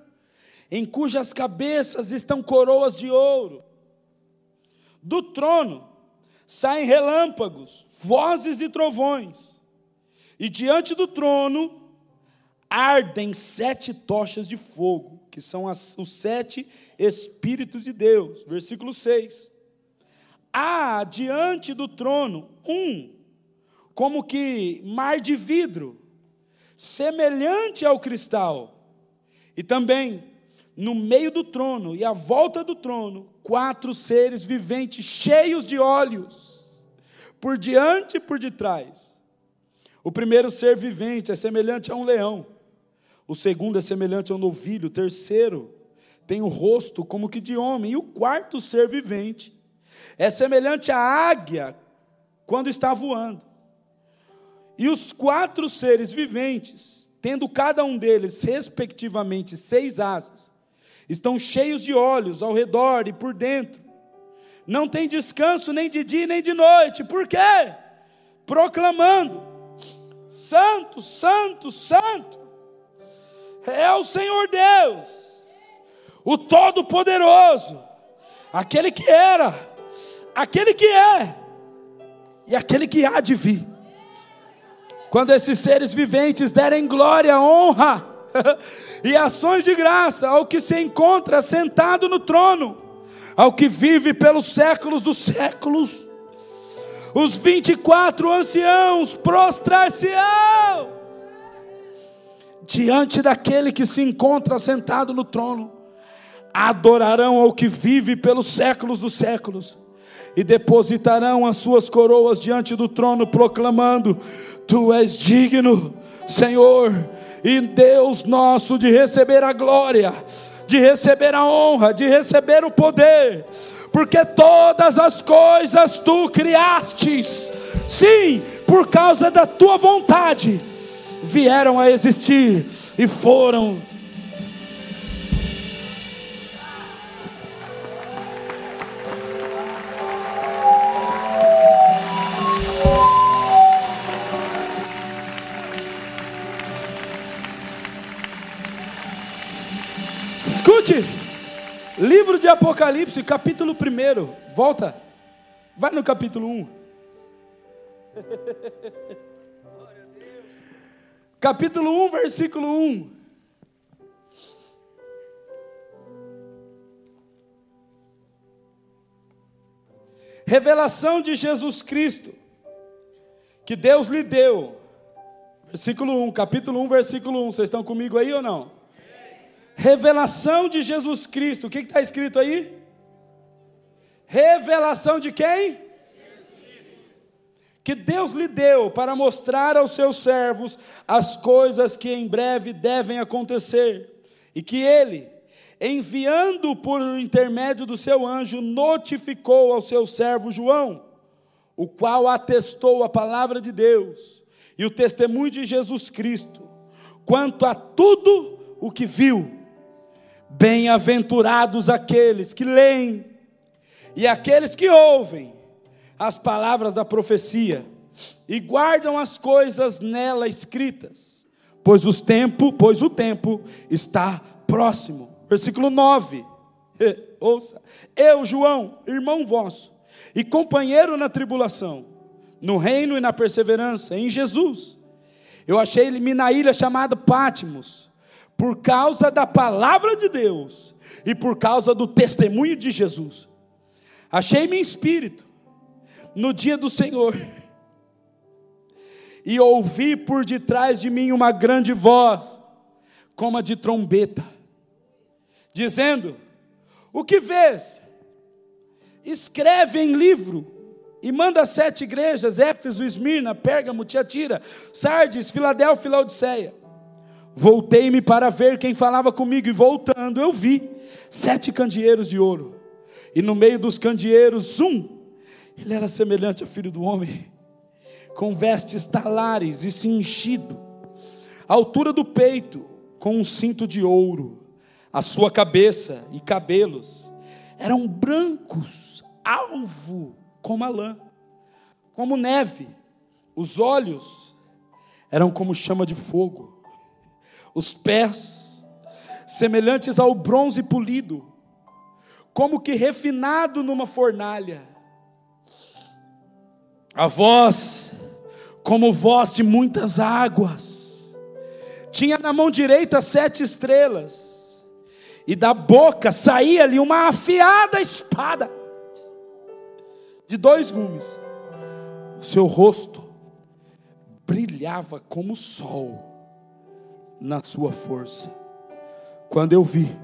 em cujas cabeças estão coroas de ouro. Do trono saem relâmpagos, vozes e trovões, e diante do trono ardem sete tochas de fogo, que são as, os sete Espíritos de Deus. Versículo 6. Há diante do trono um, como que mar de vidro, semelhante ao cristal. E também, no meio do trono e à volta do trono, quatro seres viventes cheios de olhos, por diante e por detrás. O primeiro ser vivente é semelhante a um leão, o segundo é semelhante a um novilho, o terceiro tem o rosto como que de homem, e o quarto ser vivente é semelhante à águia quando está voando. E os quatro seres viventes, tendo cada um deles, respectivamente, seis asas, estão cheios de olhos ao redor e por dentro. Não tem descanso nem de dia nem de noite. Por quê? Proclamando: Santo, Santo, Santo, é o Senhor Deus, o Todo-Poderoso, aquele que era, aquele que é e aquele que há de vir. Quando esses seres viventes derem glória, honra [laughs] e ações de graça ao que se encontra sentado no trono, ao que vive pelos séculos dos séculos, os 24 anciãos prostrar-se-ão diante daquele que se encontra sentado no trono, adorarão ao que vive pelos séculos dos séculos e depositarão as suas coroas diante do trono, proclamando: Tu és digno, Senhor, e Deus nosso, de receber a glória, de receber a honra, de receber o poder, porque todas as coisas tu criastes, sim, por causa da tua vontade, vieram a existir e foram Escute, livro de Apocalipse, capítulo 1. Volta, vai no capítulo 1. [laughs] capítulo 1, versículo 1. Revelação de Jesus Cristo, que Deus lhe deu. Versículo 1, capítulo 1, versículo 1. Vocês estão comigo aí ou não? Revelação de Jesus Cristo. O que está escrito aí? Revelação de quem? Que Deus lhe deu para mostrar aos seus servos as coisas que em breve devem acontecer, e que ele, enviando por intermédio do seu anjo, notificou ao seu servo João, o qual atestou a palavra de Deus e o testemunho de Jesus Cristo, quanto a tudo o que viu Bem-aventurados aqueles que leem e aqueles que ouvem as palavras da profecia e guardam as coisas nela escritas, pois os tempo, pois o tempo está próximo. Versículo 9. [laughs] Ouça, eu, João, irmão vosso, e companheiro na tribulação, no reino e na perseverança, em Jesus. Eu achei-me na ilha chamada Pátimos, por causa da palavra de Deus e por causa do testemunho de Jesus. Achei-me em espírito no dia do Senhor e ouvi por detrás de mim uma grande voz, como a de trombeta, dizendo: O que vês? Escreve em livro e manda sete igrejas: Éfeso, Esmirna, Pérgamo, Tiatira, Sardes, Filadélfia e Laodiceia. Voltei-me para ver quem falava comigo, e voltando, eu vi sete candeeiros de ouro, e no meio dos candeeiros, um, ele era semelhante ao filho do homem, com vestes talares e cingido, a altura do peito, com um cinto de ouro, a sua cabeça e cabelos eram brancos, alvo como a lã, como neve, os olhos eram como chama de fogo os pés, semelhantes ao bronze polido, como que refinado numa fornalha, a voz, como voz de muitas águas, tinha na mão direita sete estrelas, e da boca saía-lhe uma afiada espada, de dois gumes, o seu rosto brilhava como o sol, na sua força. Quando eu vi,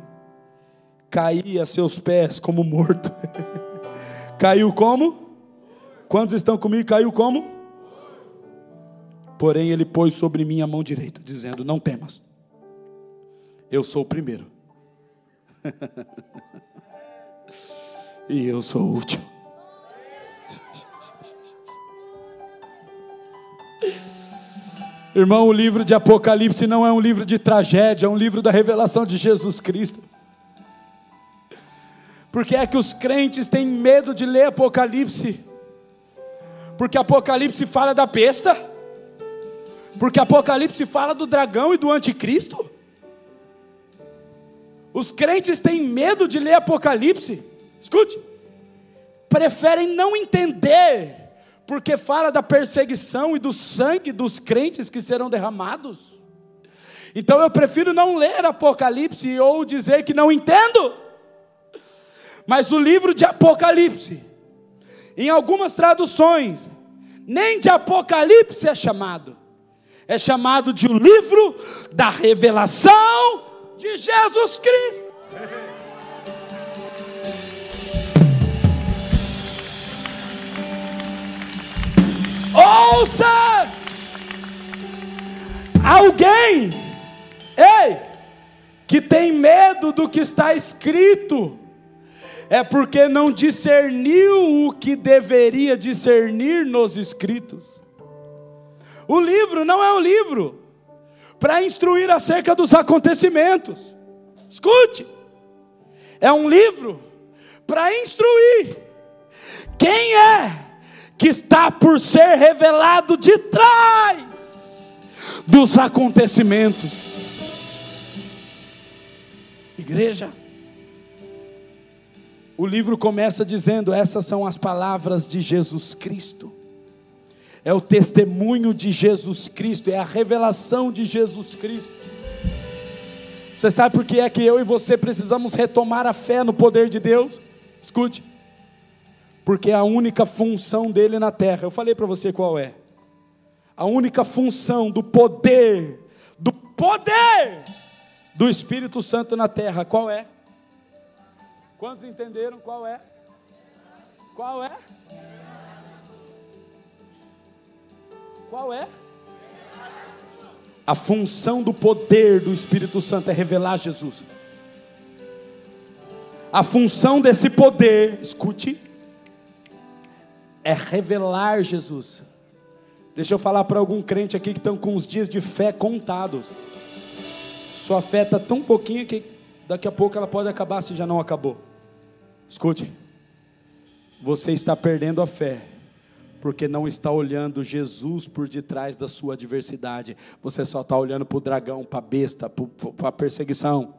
caí a seus pés como morto. [laughs] Caiu como? Quantos estão comigo? Caiu como? Porém, ele pôs sobre mim a mão direita, dizendo: Não temas, eu sou o primeiro, [laughs] e eu sou o último. [laughs] Irmão, o livro de Apocalipse não é um livro de tragédia, é um livro da revelação de Jesus Cristo. Porque é que os crentes têm medo de ler Apocalipse? Porque Apocalipse fala da besta? Porque Apocalipse fala do dragão e do anticristo? Os crentes têm medo de ler Apocalipse? Escute, preferem não entender porque fala da perseguição e do sangue dos crentes que serão derramados. Então eu prefiro não ler Apocalipse ou dizer que não entendo. Mas o livro de Apocalipse, em algumas traduções, nem de Apocalipse é chamado, é chamado de o livro da revelação de Jesus Cristo. Ouça! Alguém, ei, que tem medo do que está escrito, é porque não discerniu o que deveria discernir nos escritos. O livro não é um livro para instruir acerca dos acontecimentos. Escute, é um livro para instruir quem é que está por ser revelado de trás dos acontecimentos. Igreja, o livro começa dizendo: essas são as palavras de Jesus Cristo. É o testemunho de Jesus Cristo, é a revelação de Jesus Cristo. Você sabe por que é que eu e você precisamos retomar a fé no poder de Deus? Escute. Porque é a única função dele na terra. Eu falei para você qual é. A única função do poder, do poder do Espírito Santo na terra, qual é? Quantos entenderam qual é? Qual é? Qual é? A função do poder do Espírito Santo é revelar Jesus. A função desse poder, escute, é revelar Jesus. Deixa eu falar para algum crente aqui que estão com os dias de fé contados. Sua fé está tão pouquinho que daqui a pouco ela pode acabar se já não acabou. Escute, você está perdendo a fé, porque não está olhando Jesus por detrás da sua adversidade, você só está olhando para o dragão, para a besta, para a perseguição,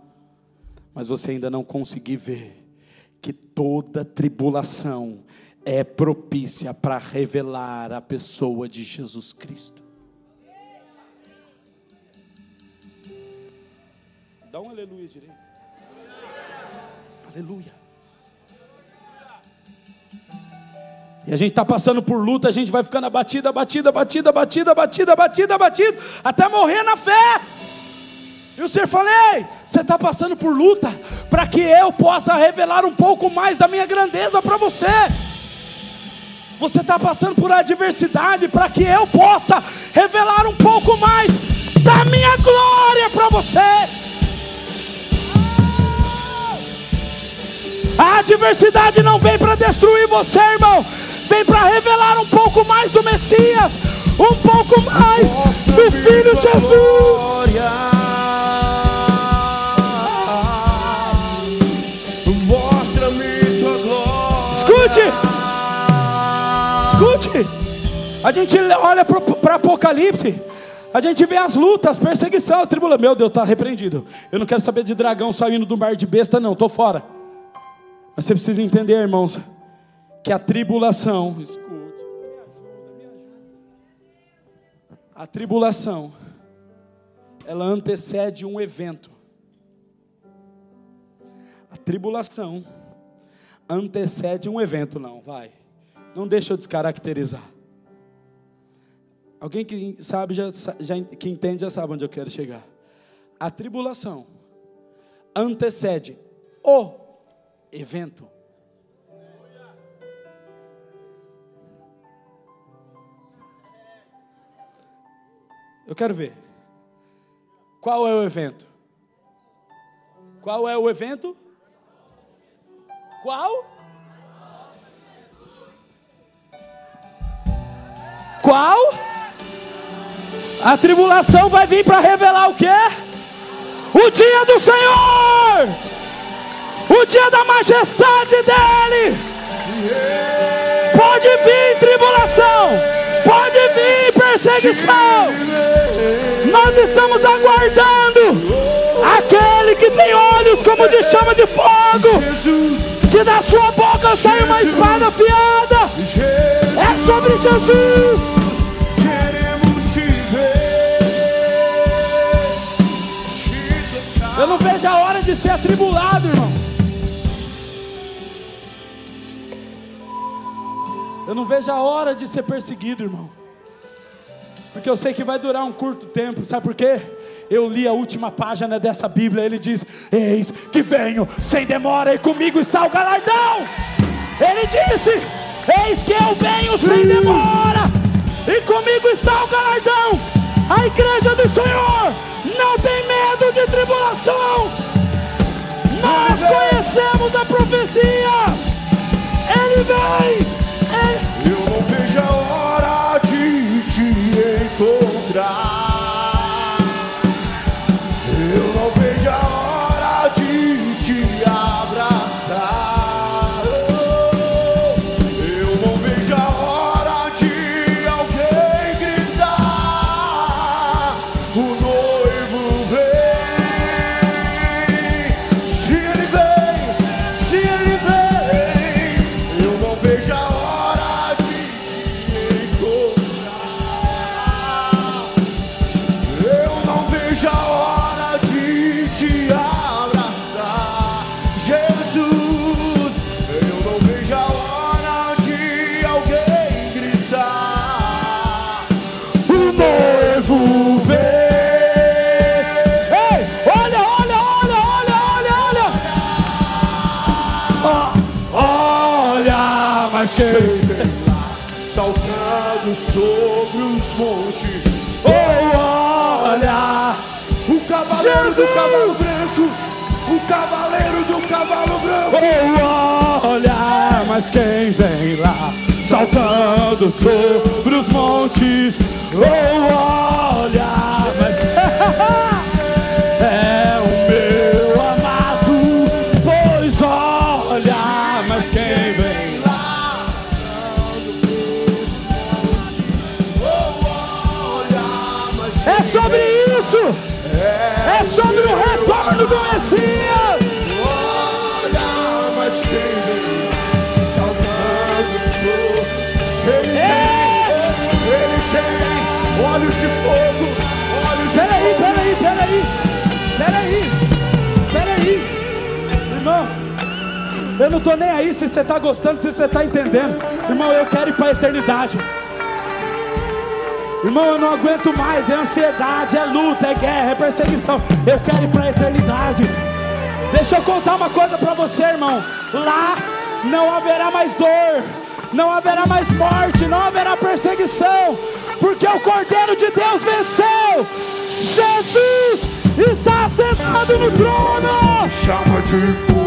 mas você ainda não conseguiu ver que toda tribulação é propícia para revelar a pessoa de Jesus Cristo. Dá um aleluia direito. Aleluia. E a gente está passando por luta, a gente vai ficando abatida, abatida, abatida, abatida, abatida, abatida, abatida, até morrer na fé. E o Senhor falou: Ei, você está passando por luta, para que eu possa revelar um pouco mais da minha grandeza para você. Você está passando por adversidade, para que eu possa revelar um pouco mais da minha glória para você. A adversidade não vem para destruir você, irmão vem para revelar um pouco mais do Messias, um pouco mais do Filho Jesus. Escute, escute. A gente olha para Apocalipse. A gente vê as lutas, perseguição, as tribulações. Meu Deus, está repreendido. Eu não quero saber de dragão saindo do mar de besta, não. Estou fora. Mas você precisa entender, irmãos que a tribulação, escute. A tribulação, ela antecede um evento. A tribulação antecede um evento, não, vai. Não deixa eu descaracterizar. Alguém que sabe, já, já, que entende, já sabe onde eu quero chegar. A tribulação antecede o evento. Eu quero ver. Qual é o evento? Qual é o evento? Qual? Qual? A tribulação vai vir para revelar o que? O dia do Senhor! O dia da majestade dele! Pode vir tribulação! Pode vir perseguição! Nós estamos aguardando aquele que tem olhos como de chama de fogo, que da sua boca sai uma espada afiada. É sobre Jesus. Vejo a hora de ser atribulado, irmão. Eu não vejo a hora de ser perseguido, irmão porque eu sei que vai durar um curto tempo, sabe por quê? Eu li a última página dessa Bíblia, ele diz: Eis que venho sem demora, e comigo está o galardão. Ele disse: Eis que eu venho Sim. sem demora, e comigo o Senhor não tem medo de tribulação. Nós conhecemos a profecia. Ele vem. Saltando sobre os montes. Oh, olha, o cavaleiro Jesus! do cavalo branco, o cavaleiro do cavalo branco. Oh, olha, mas quem vem lá saltando sobre os montes? Oh, olha, não estou nem aí se você está gostando, se você está entendendo. Irmão, eu quero ir para a eternidade. Irmão, eu não aguento mais. É ansiedade, é luta, é guerra, é perseguição. Eu quero ir para a eternidade. Deixa eu contar uma coisa para você, irmão. Lá não haverá mais dor, não haverá mais morte, não haverá perseguição, porque o Cordeiro de Deus venceu. Jesus está sentado no trono. Chama de fogo,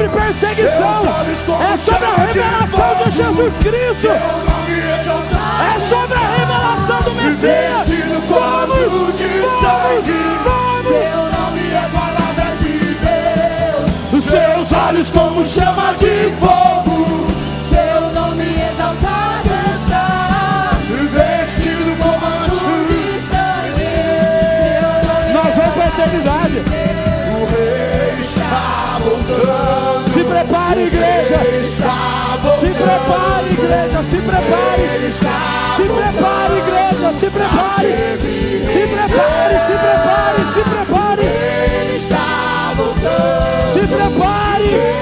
É sobre perseguição, é sobre a revelação de Jesus Cristo. É sobre a revelação do Messias. Vamos, vamos, vamos. Seus olhos como chama de fogo. Prepare. Se prepare, igreja. Se prepare. Se prepare, se prepare, se prepare. Ele está voltando. Se prepare!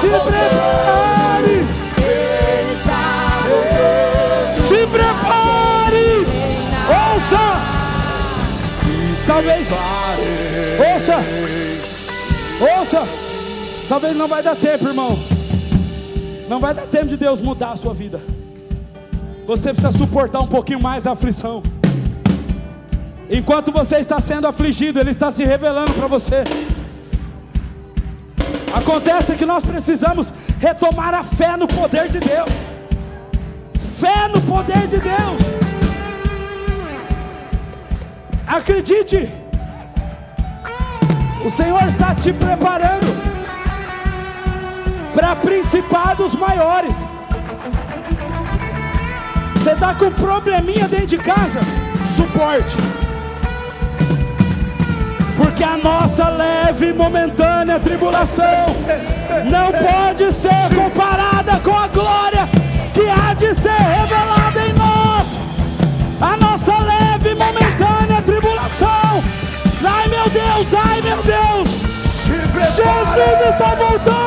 Se prepare! Se prepare! Ouça! Talvez. Ouça! Ouça! Talvez não vai dar tempo, irmão. Vai dar tempo de Deus mudar a sua vida. Você precisa suportar um pouquinho mais a aflição. Enquanto você está sendo afligido, Ele está se revelando para você. Acontece que nós precisamos retomar a fé no poder de Deus. Fé no poder de Deus. Acredite. O Senhor está te preparando para principados maiores. Você está com um probleminha dentro de casa? Suporte porque a nossa leve e momentânea tribulação não pode ser comparada com a glória que há de ser revelada em nós. A nossa leve e momentânea tribulação. Ai meu Deus, ai meu Deus. Jesus está voltando.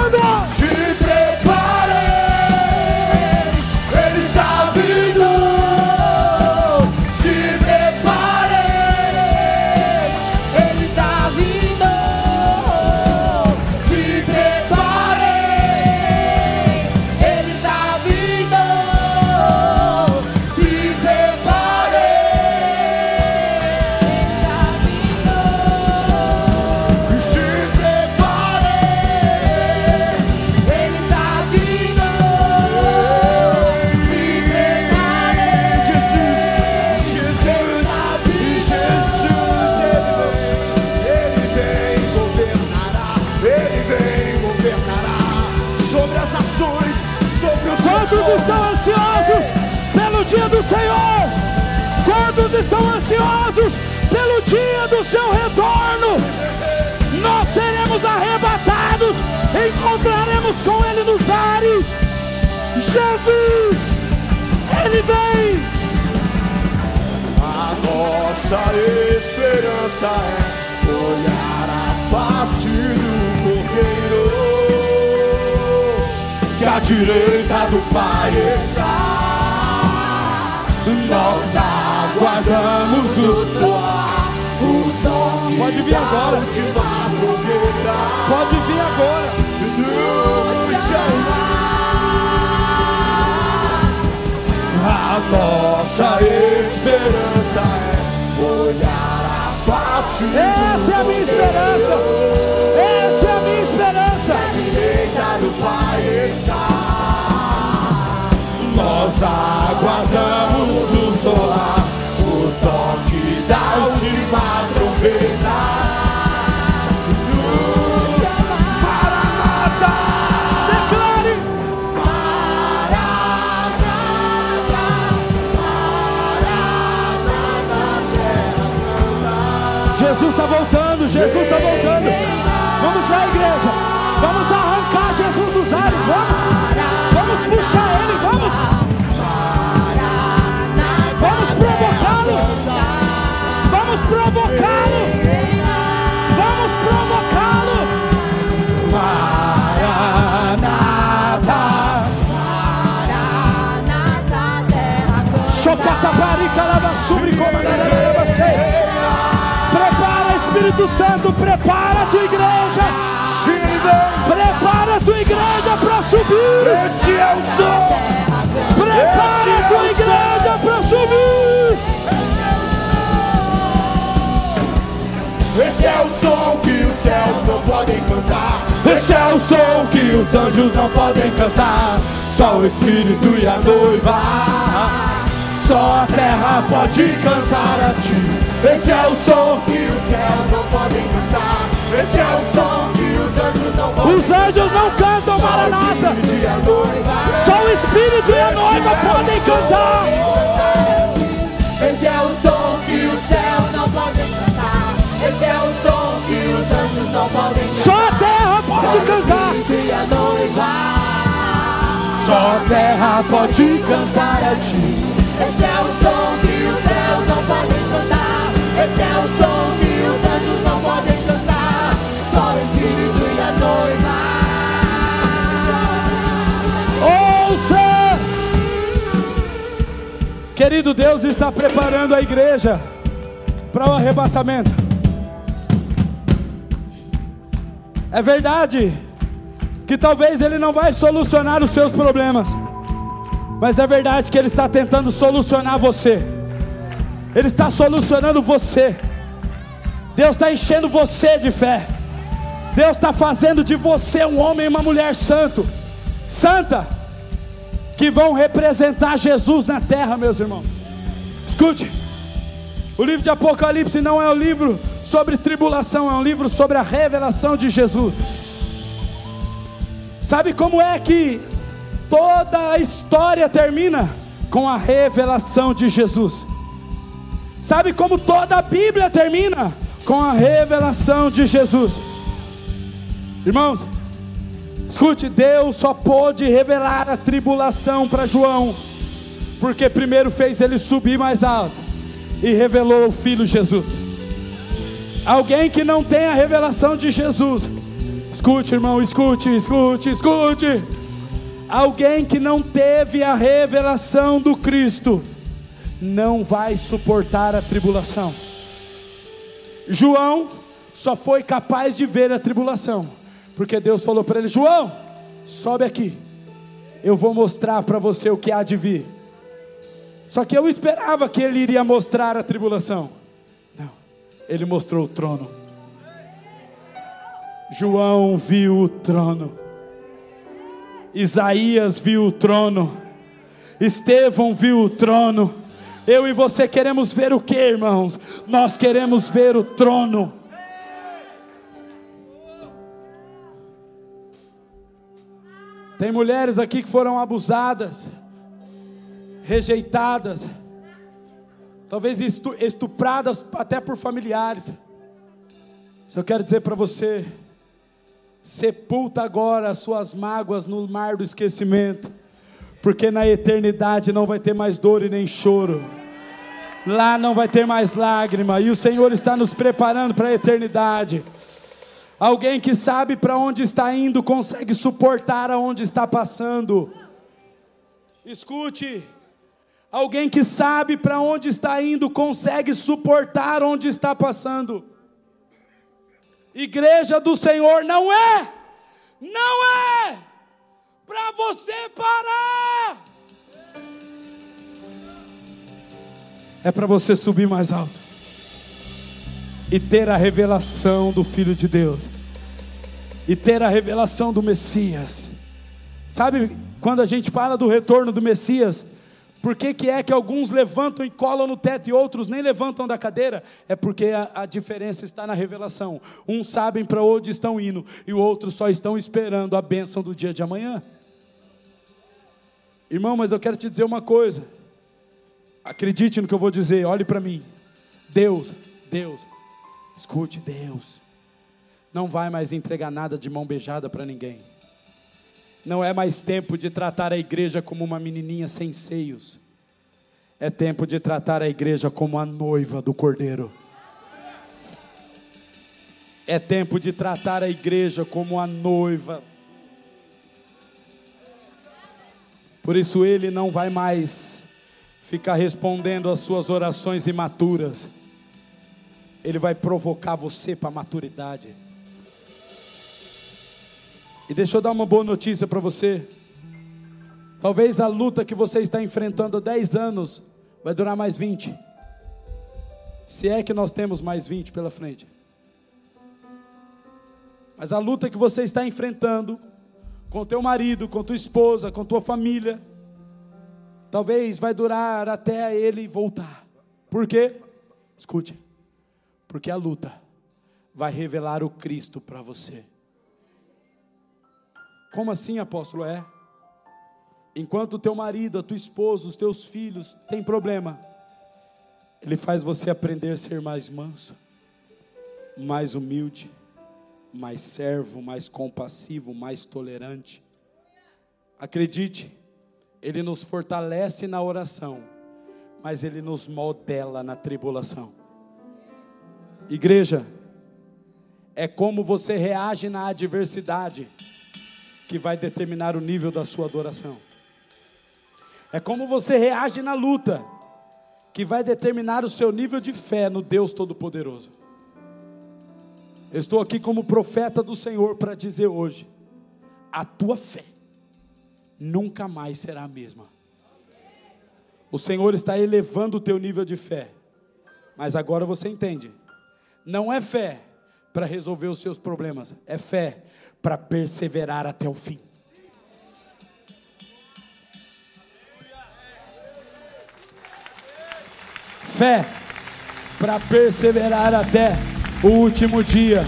Estão ansiosos pelo dia do seu retorno? Nós seremos arrebatados, encontraremos com Ele nos ares. Jesus, Ele vem. A nossa esperança é olhar a face do Cordeiro, que à direita do Pai está. Nós aguardamos o soar, o toque Pode vir agora. última trombeta. Pode vir agora. nos chamar. A nossa esperança é olhar a face Essa é a minha esperança. Essa é a minha esperança. direita do Pai está. Nós aguardamos o solar, da última trombeta. Declare. Jesus está voltando, Jesus está voltando. Vamos lá, igreja. Vamos arrancar Jesus dos ares. Vamos. Vamos puxar Vamos provocá-lo. Vamos provocá-lo. Chocatapari, calabasubri, comandarabachei. Prepara, Espírito Santo, prepara a tua igreja. Prepara a tua igreja para subir. Esse é o som! Prepara a tua igreja para subir. Esse é o som que os céus não podem cantar. Esse é o som que os anjos não podem cantar. Só o Espírito e a noiva. Só a terra pode cantar a ti. Esse é o som que os céus não podem cantar. Esse é o som que os anjos não podem Os anjos não cantam maranata. Só o Espírito e a noiva podem cantar. Esse é o som que os anjos não podem cantar. Só a terra pode cantar. Só a terra pode cantar a ti. Esse é o som que os céus não podem cantar. Esse é o som que os anjos não podem cantar. Só o Espírito e a noiva. Ouça! Querido Deus está preparando a igreja para o arrebatamento. É verdade que talvez Ele não vai solucionar os seus problemas, mas é verdade que Ele está tentando solucionar você. Ele está solucionando você. Deus está enchendo você de fé. Deus está fazendo de você um homem e uma mulher santo, santa, que vão representar Jesus na terra, meus irmãos. Escute, o livro de Apocalipse não é um livro sobre tribulação, é um livro sobre a revelação de Jesus. Sabe como é que toda a história termina? Com a revelação de Jesus. Sabe como toda a Bíblia termina? Com a revelação de Jesus. Irmãos, escute, Deus só pôde revelar a tribulação para João, porque primeiro fez ele subir mais alto e revelou o Filho Jesus. Alguém que não tem a revelação de Jesus, escute, irmão, escute, escute, escute. Alguém que não teve a revelação do Cristo, não vai suportar a tribulação. João só foi capaz de ver a tribulação, porque Deus falou para ele: João, sobe aqui, eu vou mostrar para você o que há de vir. Só que eu esperava que ele iria mostrar a tribulação. Ele mostrou o trono. João viu o trono. Isaías viu o trono. Estevão viu o trono. Eu e você queremos ver o que, irmãos? Nós queremos ver o trono. Tem mulheres aqui que foram abusadas, rejeitadas, talvez estupradas até por familiares. Só quero dizer para você, sepulta agora as suas mágoas no mar do esquecimento, porque na eternidade não vai ter mais dor e nem choro. Lá não vai ter mais lágrima, e o Senhor está nos preparando para a eternidade. Alguém que sabe para onde está indo consegue suportar aonde está passando. Escute, alguém que sabe para onde está indo consegue suportar onde está passando. Igreja do Senhor não é, não é para você parar, é para você subir mais alto e ter a revelação do Filho de Deus, e ter a revelação do Messias. Sabe, quando a gente fala do retorno do Messias, por que, que é que alguns levantam e colam no teto e outros nem levantam da cadeira? É porque a, a diferença está na revelação. Uns sabem para onde estão indo e outros só estão esperando a bênção do dia de amanhã. Irmão, mas eu quero te dizer uma coisa. Acredite no que eu vou dizer, olhe para mim. Deus, Deus, Escute, Deus não vai mais entregar nada de mão beijada para ninguém. Não é mais tempo de tratar a igreja como uma menininha sem seios. É tempo de tratar a igreja como a noiva do cordeiro. É tempo de tratar a igreja como a noiva. Por isso ele não vai mais ficar respondendo às suas orações imaturas ele vai provocar você para a maturidade. E deixa eu dar uma boa notícia para você. Talvez a luta que você está enfrentando há 10 anos vai durar mais 20. Se é que nós temos mais 20 pela frente. Mas a luta que você está enfrentando com teu marido, com tua esposa, com tua família, talvez vai durar até ele voltar. Por quê? Escute. Porque a luta vai revelar o Cristo para você. Como assim, apóstolo? É? Enquanto o teu marido, a tua esposa, os teus filhos têm problema, ele faz você aprender a ser mais manso, mais humilde, mais servo, mais compassivo, mais tolerante. Acredite, ele nos fortalece na oração, mas ele nos modela na tribulação. Igreja, é como você reage na adversidade que vai determinar o nível da sua adoração. É como você reage na luta que vai determinar o seu nível de fé no Deus Todo-Poderoso. Eu estou aqui como profeta do Senhor para dizer hoje: a tua fé nunca mais será a mesma. O Senhor está elevando o teu nível de fé, mas agora você entende não é fé para resolver os seus problemas, é fé para perseverar até o fim. Fé para perseverar até o último dia.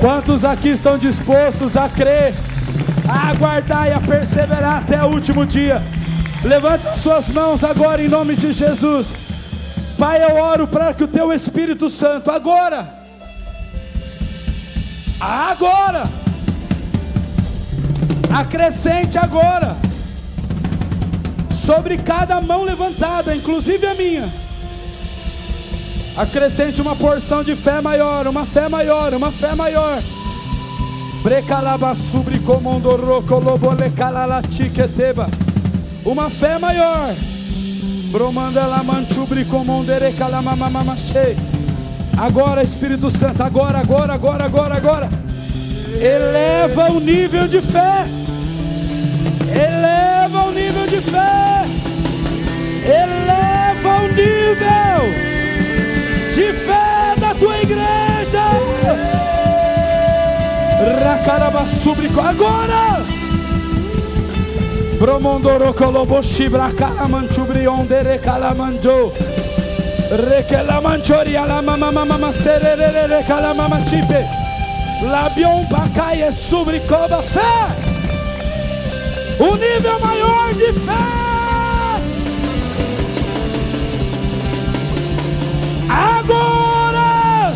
Quantos aqui estão dispostos a crer, a aguardar e a perseverar até o último dia? Levante as suas mãos agora em nome de Jesus. Pai, eu oro para que o teu Espírito Santo agora, agora, acrescente agora, sobre cada mão levantada, inclusive a minha, acrescente uma porção de fé maior, uma fé maior, uma fé maior. Uma fé maior. Agora, Espírito Santo, agora, agora, agora, agora, agora. Eleva o nível de fé. Eleva o nível de fé. Eleva o nível de fé da tua igreja. Racarabassubrico. Agora. Bromondoro koloboshi brakala manchubrion Rekelamanchori alamamamama sererere recalamamachipe. Labion bacaia sobre coba fé. o nível maior de fé. Agora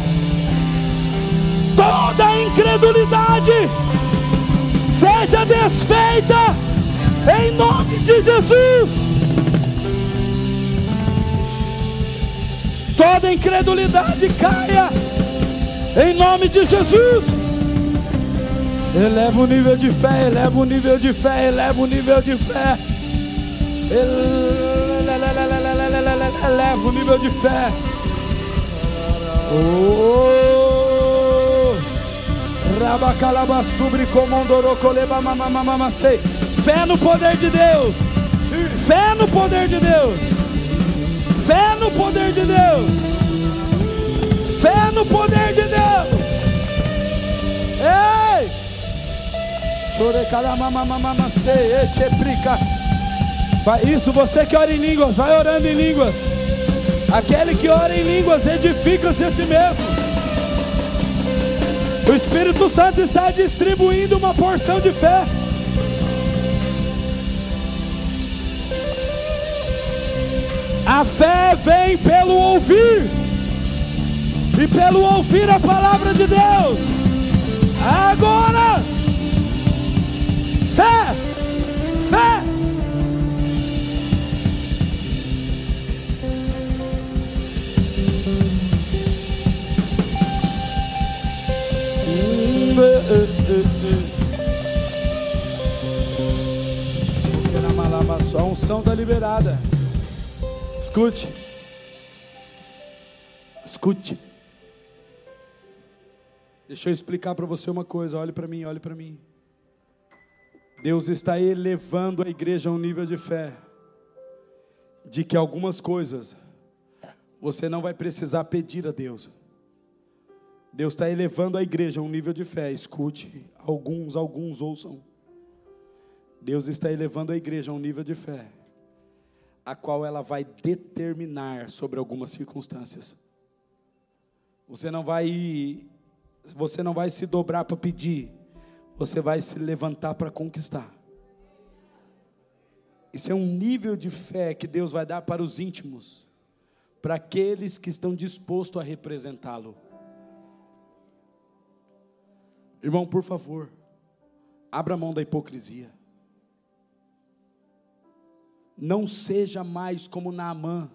toda incredulidade seja desfeita em nome de Jesus. Toda incredulidade caia. Em nome de Jesus. Eleva o nível de fé, eleva o nível de fé, eleva o nível de fé. Eleva o nível de fé. Oh! Mamamamamacei. Fé no poder de Deus. Fé no poder de Deus. Fé no poder de Deus. Fé no poder de Deus. Ei! Echeprica. Isso, você que ora em línguas, vai orando em línguas. Aquele que ora em línguas edifica-se a si mesmo. O Espírito Santo está distribuindo uma porção de fé. A fé vem pelo ouvir, e pelo ouvir a palavra de Deus. Escute. Escute. Deixa eu explicar para você uma coisa. Olhe para mim, olhe para mim. Deus está elevando a igreja a um nível de fé de que algumas coisas você não vai precisar pedir a Deus. Deus está elevando a igreja a um nível de fé. Escute, alguns, alguns ouçam. Deus está elevando a igreja a um nível de fé a qual ela vai determinar sobre algumas circunstâncias. Você não vai você não vai se dobrar para pedir, você vai se levantar para conquistar. Isso é um nível de fé que Deus vai dar para os íntimos, para aqueles que estão dispostos a representá-lo. Irmão, por favor, abra mão da hipocrisia. Não seja mais como Naamã,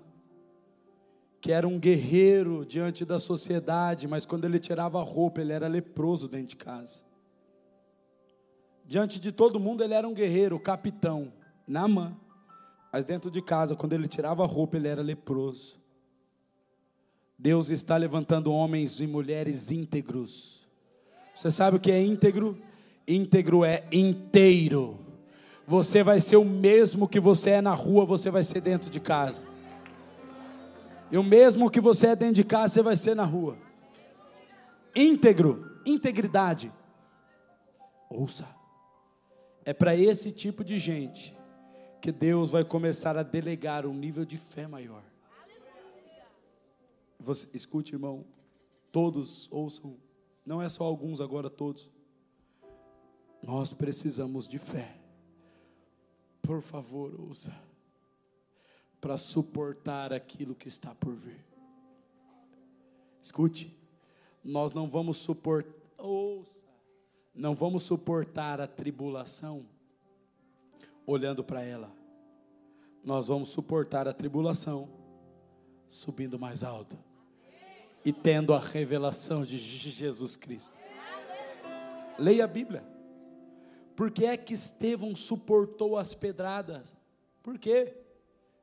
que era um guerreiro diante da sociedade, mas quando ele tirava a roupa, ele era leproso dentro de casa. Diante de todo mundo, ele era um guerreiro, capitão, Naamã. Mas dentro de casa, quando ele tirava a roupa, ele era leproso. Deus está levantando homens e mulheres íntegros. Você sabe o que é íntegro? Íntegro é inteiro você vai ser o mesmo que você é na rua, você vai ser dentro de casa. E o mesmo que você é dentro de casa, você vai ser na rua. Íntegro, integridade. Ouça. É para esse tipo de gente que Deus vai começar a delegar um nível de fé maior. Você, escute, irmão, todos ouçam, não é só alguns agora, todos. Nós precisamos de fé por favor, ouça, para suportar aquilo que está por vir. Escute, nós não vamos suportar, ouça, não vamos suportar a tribulação olhando para ela. Nós vamos suportar a tribulação subindo mais alto e tendo a revelação de Jesus Cristo. Leia a Bíblia. Por que é que Estevão suportou as pedradas? Por quê?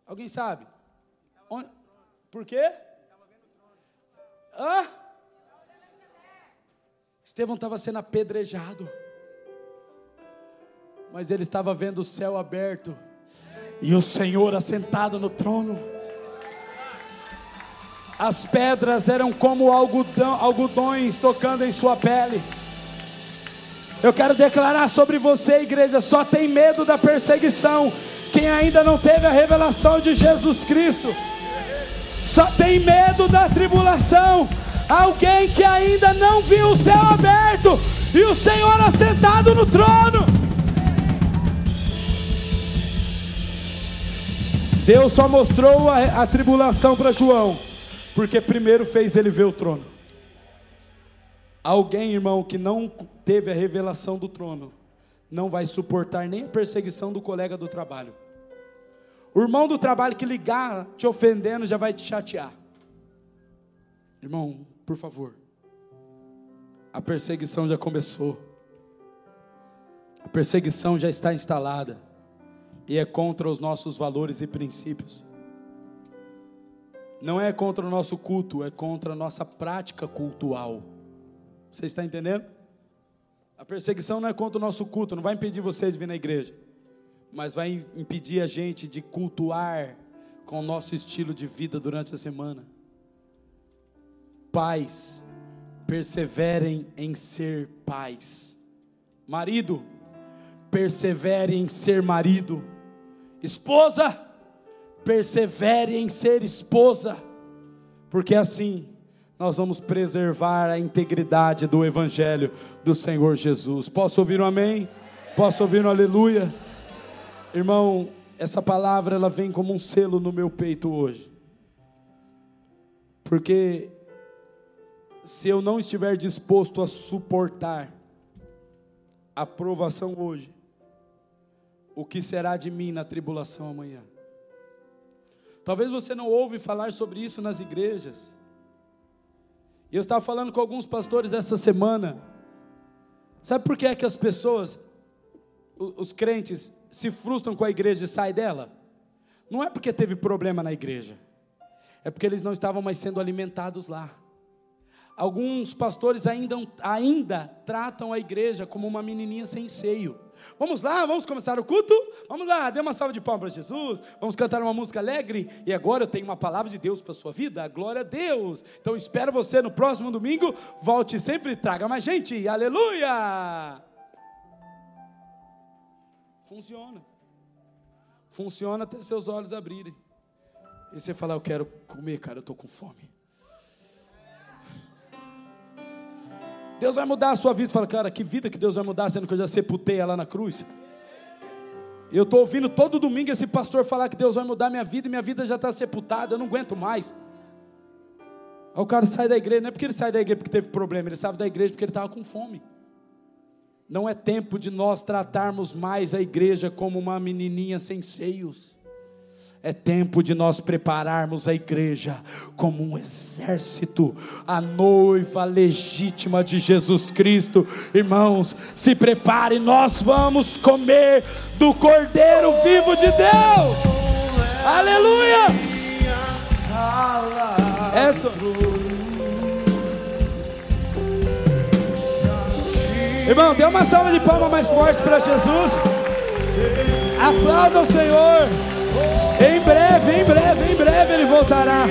Alguém sabe? Por quê? Hã? Estevão estava sendo apedrejado, mas ele estava vendo o céu aberto e o Senhor assentado no trono. As pedras eram como algodão, algodões tocando em sua pele. Eu quero declarar sobre você, igreja, só tem medo da perseguição quem ainda não teve a revelação de Jesus Cristo. Só tem medo da tribulação alguém que ainda não viu o céu aberto e o Senhor assentado no trono. Deus só mostrou a, a tribulação para João, porque primeiro fez ele ver o trono. Alguém, irmão, que não teve a revelação do trono, não vai suportar nem a perseguição do colega do trabalho. O irmão do trabalho que ligar te ofendendo já vai te chatear. Irmão, por favor. A perseguição já começou. A perseguição já está instalada. E é contra os nossos valores e princípios. Não é contra o nosso culto, é contra a nossa prática cultual. Você está entendendo? A perseguição não é contra o nosso culto, não vai impedir você de vir na igreja, mas vai impedir a gente de cultuar com o nosso estilo de vida durante a semana. Pais, perseverem em ser pais. Marido, persevere em ser marido. Esposa, persevere em ser esposa, porque assim nós vamos preservar a integridade do Evangelho do Senhor Jesus. Posso ouvir um amém? Posso ouvir um aleluia? Irmão, essa palavra ela vem como um selo no meu peito hoje, porque se eu não estiver disposto a suportar a provação hoje, o que será de mim na tribulação amanhã? Talvez você não ouve falar sobre isso nas igrejas. E eu estava falando com alguns pastores essa semana. Sabe por que é que as pessoas, os crentes, se frustram com a igreja e saem dela? Não é porque teve problema na igreja, é porque eles não estavam mais sendo alimentados lá. Alguns pastores ainda, ainda tratam a igreja como uma menininha sem seio. Vamos lá, vamos começar o culto? Vamos lá, dê uma salva de palmas para Jesus. Vamos cantar uma música alegre. E agora eu tenho uma palavra de Deus para a sua vida. Glória a Deus. Então espero você no próximo domingo. Volte sempre e traga mais gente. Aleluia! Funciona. Funciona até seus olhos abrirem. E você falar, eu quero comer, cara, eu estou com fome. Deus vai mudar a sua vida. Você fala, cara, que vida que Deus vai mudar, sendo que eu já sepultei ela na cruz. Eu estou ouvindo todo domingo esse pastor falar que Deus vai mudar minha vida e minha vida já está sepultada, eu não aguento mais. Aí o cara sai da igreja, não é porque ele sai da igreja porque teve problema, ele sai da igreja porque ele estava com fome. Não é tempo de nós tratarmos mais a igreja como uma menininha sem seios. É tempo de nós prepararmos a igreja como um exército, a noiva legítima de Jesus Cristo. Irmãos, se prepare, nós vamos comer do Cordeiro vivo de Deus. Aleluia! Edson. Irmão, dê uma salva de palmas mais forte para Jesus. Aplauda o Senhor. Breve, em breve, em breve ele voltará.